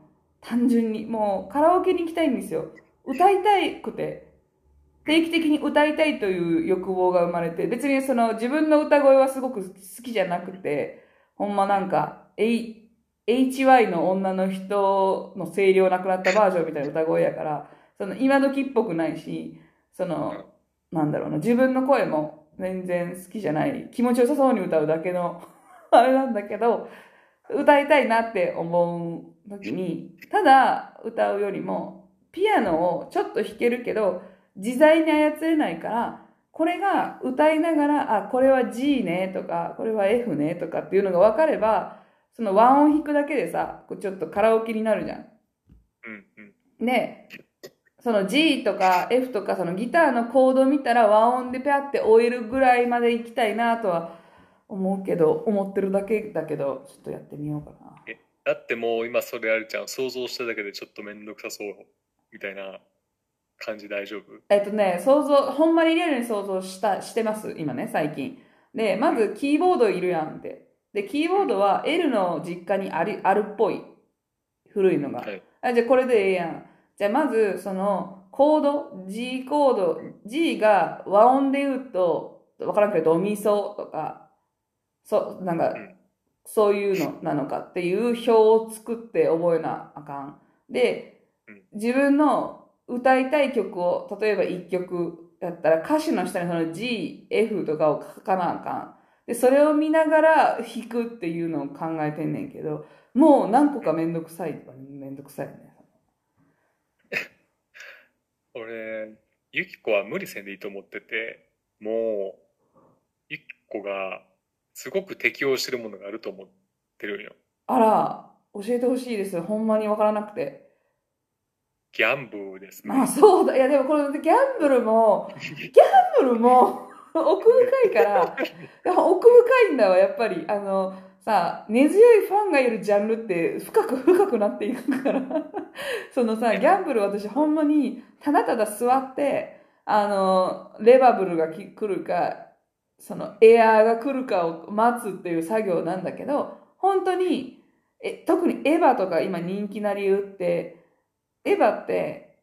単純に。もう、カラオケに行きたいんですよ。歌いたいくて。定期的に歌いたいという欲望が生まれて、別にその自分の歌声はすごく好きじゃなくて、ほんまなんか、H- HY の女の人の声量なくなったバージョンみたいな歌声やから、その今時っぽくないし、その、なんだろうな、自分の声も全然好きじゃない、気持ちよさそうに歌うだけの、[laughs] あれなんだけど、歌いたいなって思う時に、ただ歌うよりも、ピアノをちょっと弾けるけど、自在に操れないから、これが歌いながら、あ、これは G ねとか、これは F ねとかっていうのが分かれば、その和音弾くだけでさ、ちょっとカラオケになるじゃん。うんうん。で、その G とか F とかそのギターのコード見たら和音でペアって終えるぐらいまで行きたいなとは思うけど、思ってるだけだけど、ちょっとやってみようかな。だってもう今それあるじゃん。想像しただけでちょっとめんどくさそう。みたいな感じ大丈夫？えっとね、想像、ほんまにリアルに想像した、してます、今ね、最近。で、まずキーボードいるやんって。で、キーボードは L の実家にありあるっぽい。古いのが。はい。あ、じゃあこれでええやん。じゃあまず、その、コード、G コード、G が和音で言うと、わからんけど、ドミソとか、そう、なんかうん、そういうのなのかっていう表を作って覚えなあかん。でうん、自分の歌いたい曲を、例えば1曲やったら歌詞の下にその G、F とかを書かなあかん。で、それを見ながら弾くっていうのを考えてんねんけど、もう何個かめんどくさいとかめんどくさいよね。俺、ゆきこは無理せんでいいと思ってて、もう、ゆきこがすごく適応してるものがあると思ってるんよ。あら、教えてほしいです。ほんまにわからなくて。ギャンブルですね。まあそうだ。いやでもこれギャンブルも、[laughs] ギャンブルも奥深いから、[laughs] 奥深いんだわ、やっぱり。あの、さ、根強いファンがいるジャンルって深く深くなっていくから。そのさ、ギャンブル私ほんまにただただ座って、あの、レバブルがき来るか、そのエアーが来るかを待つっていう作業なんだけど、本当に、え特にエヴァとか今人気な理由って、エヴァって、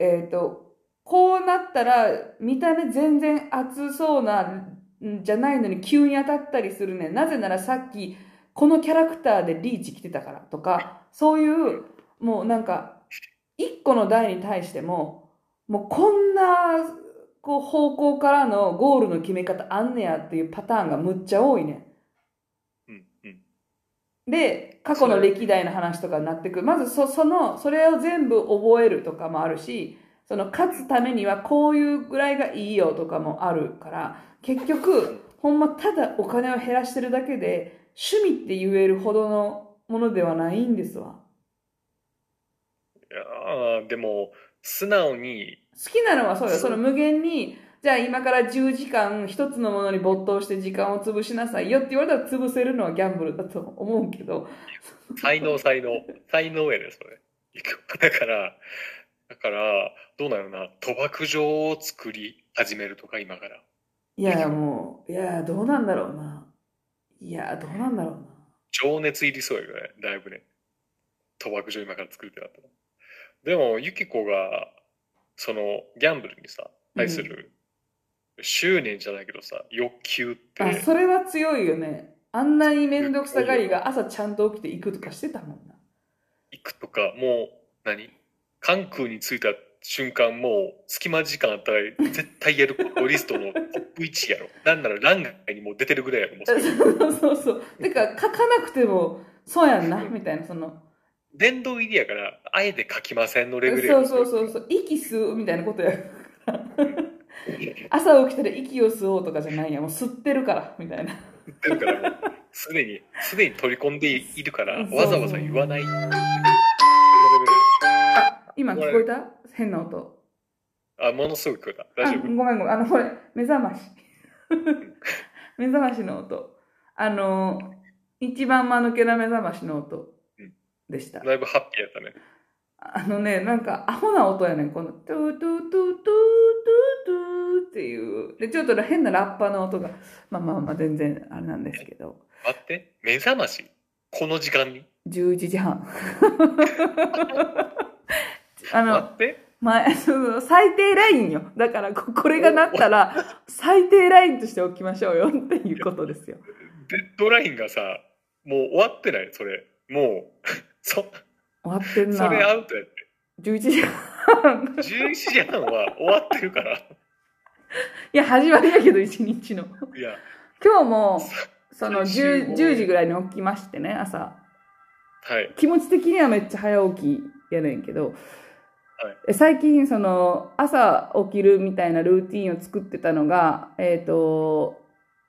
えっ、と、こうなったら見た目全然熱そうなんじゃないのに急に当たったりするね。なぜならさっきこのキャラクターでリーチ来てたからとか、そういうもうなんか一個の台に対しても、もうこんなこう方向からのゴールの決め方あんねやっていうパターンがむっちゃ多いね。うんうん。で、過去の歴代の話とかになってくる。まずそ、その、それを全部覚えるとかもあるし、その勝つためにはこういうぐらいがいいよとかもあるから、結局、ほんまただお金を減らしてるだけで、趣味って言えるほどのものではないんですわ。いやーでも、素直に、好きなのはそうよ。その無限に、じゃあ今から10時間一つのものに没頭して時間を潰しなさいよって言われたら潰せるのはギャンブルだと思うけど、才能、才能。才能やで、それ。だから、だから、どうなるな、賭博場を作り始めるとか、今から。いや、もう、いや、どうなんだろうな。いや、どうなんだろうな。情熱入りそうやよね、だいぶね。賭博場今から作るってなったら。でも、ユキコが、その、ギャンブルにさ、対する、執念じゃないけどさ、欲求って、あ、それは強いよね。あんなにめんどくさがりが朝ちゃんと起きて行くとかしてたもんな。行くとか、もう、何？関空に着いた瞬間、もう、隙間時間あったら、絶対やることリストのトップ1やろ。[laughs] なんなら、欄外にもう出てるぐらいやろ、もうそうそうそう。てか、書かなくても、そうやんな、みたいな、その。殿堂入りやから、あえて書きませんのレベルそうそうそうそう。息吸うみたいなことや。朝起きたら息を吸おうとかじゃないやもう吸ってるからみたいな言ってるからもう、すでに、すでに取り込んでいるから、[laughs] そうそうわざわざ言わない。今聞こえた？変な音あ、ものすごく聞こえた。あ大丈夫？ごめんごめんあのこれ目覚まし [laughs] 目覚ましの音あの一番間抜けな目覚ましの音でしただいぶハッピーやったね。あのね、なんか、アホな音やねん。この、トゥトゥトゥトゥトゥトゥっていう。で、ちょっと変なラッパの音が、まあまあまあ、全然あれなんですけど。待って、目覚まし？この時間に？11時半。[laughs] あ待の、って？前、その最低ラインよ。だから、ここれがなったら、最低ラインとしておきましょうよっていうことですよ。デッドラインがさ、もう終わってない？それ。もう、[laughs] そ、終わってんそれな。アウトやって。11時半。11時半は終わってるから。[laughs] いや、始まりやけど、一日の。いや、今日も、その最終 10, も10時ぐらいに起きましてね、朝。はい。気持ち的にはめっちゃ早起きやねんけど、最近その朝起きるみたいなルーティンを作ってたのが、えっ、と、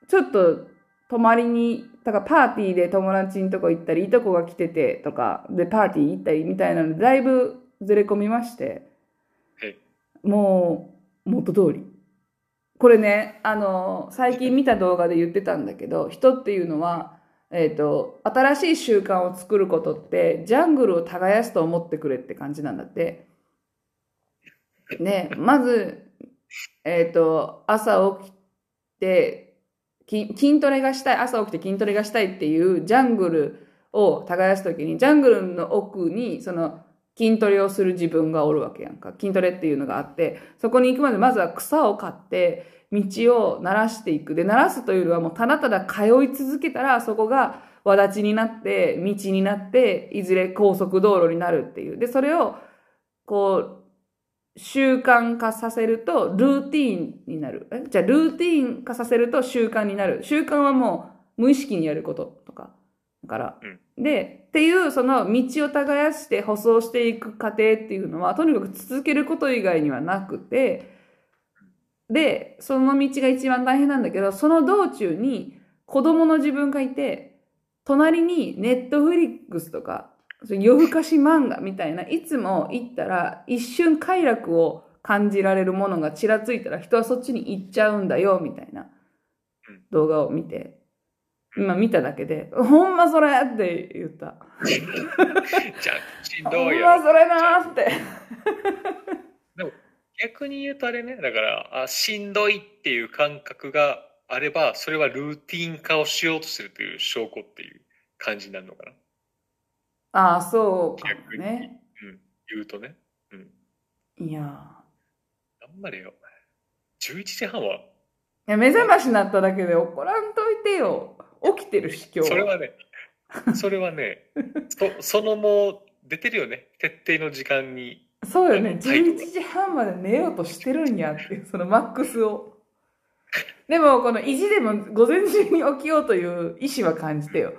ちょっと泊まりに、だからパーティーで友達のとこ行ったり、いとこが来ててとか、でパーティー行ったりみたいなので、だいぶずれ込みましてはい、もう元通り。これね、あの、最近見た動画で言ってたんだけど、人っていうのは、えっ、と、新しい習慣を作ることって、ジャングルを耕すと思ってくれって感じなんだって。ね、まず、えっ、と、朝起きて、筋トレがしたい、朝起きて筋トレがしたいっていうジャングルを耕すときに、ジャングルの奥に、その、筋トレをする自分がおるわけやんか。筋トレっていうのがあって、そこに行くまでまずは草を刈って、道を鳴らしていく。で、鳴らすというよりはもうただただ通い続けたら、そこが輪立ちになって、道になって、いずれ高速道路になるっていう。で、それを、こう、習慣化させると、ルーティーンになる。え？じゃあ、ルーティーン化させると習慣になる。習慣はもう無意識にやることとか。だから。で、っていう、その道を耕して舗装していく過程っていうのは、とにかく続けること以外にはなくて、で、その道が一番大変なんだけど、その道中に子供の自分がいて、隣にネットフリックスとか、夜更かし漫画みたいな、いつも行ったら一瞬快楽を感じられるものがちらついたら人はそっちに行っちゃうんだよ、みたいな動画を見て、今見ただけで、ほんまそれって言った。[laughs] じゃあ、しんどほんいやろ。まそれなーって。逆に言うとあれね、だから、あしんどいっていう感覚があれば、それはルーティン化をしようとしてるという証拠っていう感じになるのかな。ああ、そうかもね。うん。言うとね。うん。いや頑張れよ。11時半はいや、目覚ましになっただけで怒らんといてよ。起きてるし、今日。それはね、それはね、[laughs] そそのもう出てるよね。徹底の時間に。そうよね。態度が11時半まで寝ようとしてるんやっていう、そのマックスを。でも、この意地でも午前中に起きようという意志は感じてよ。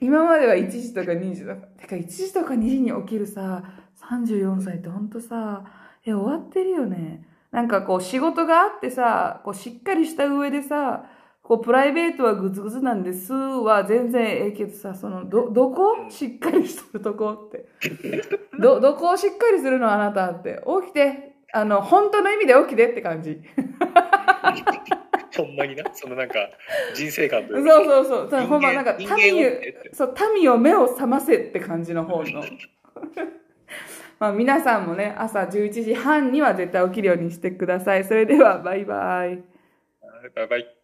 今までは1時とか2時とか、てか1時とか2時に起きるさ、34歳ってほんとさ、え、終わってるよね。なんかこう仕事があってさ、こうしっかりした上でさ、こうプライベートはグズグズなんですは全然ええけどさ、その、ど、どこ？しっかりしとるとこって。[laughs] ど、どこをしっかりするの？あなたって。起きて、あの、本当の意味で起きてって感じ。[laughs] ほんまにな。そのなんか、人生観とそいううかそうそう。ただほんまなんか、民をそう、民を目を覚ませって感じの方の。[laughs] まあ皆さんもね、朝11時半には絶対起きるようにしてください。それでは、バイバイ。バイバイ。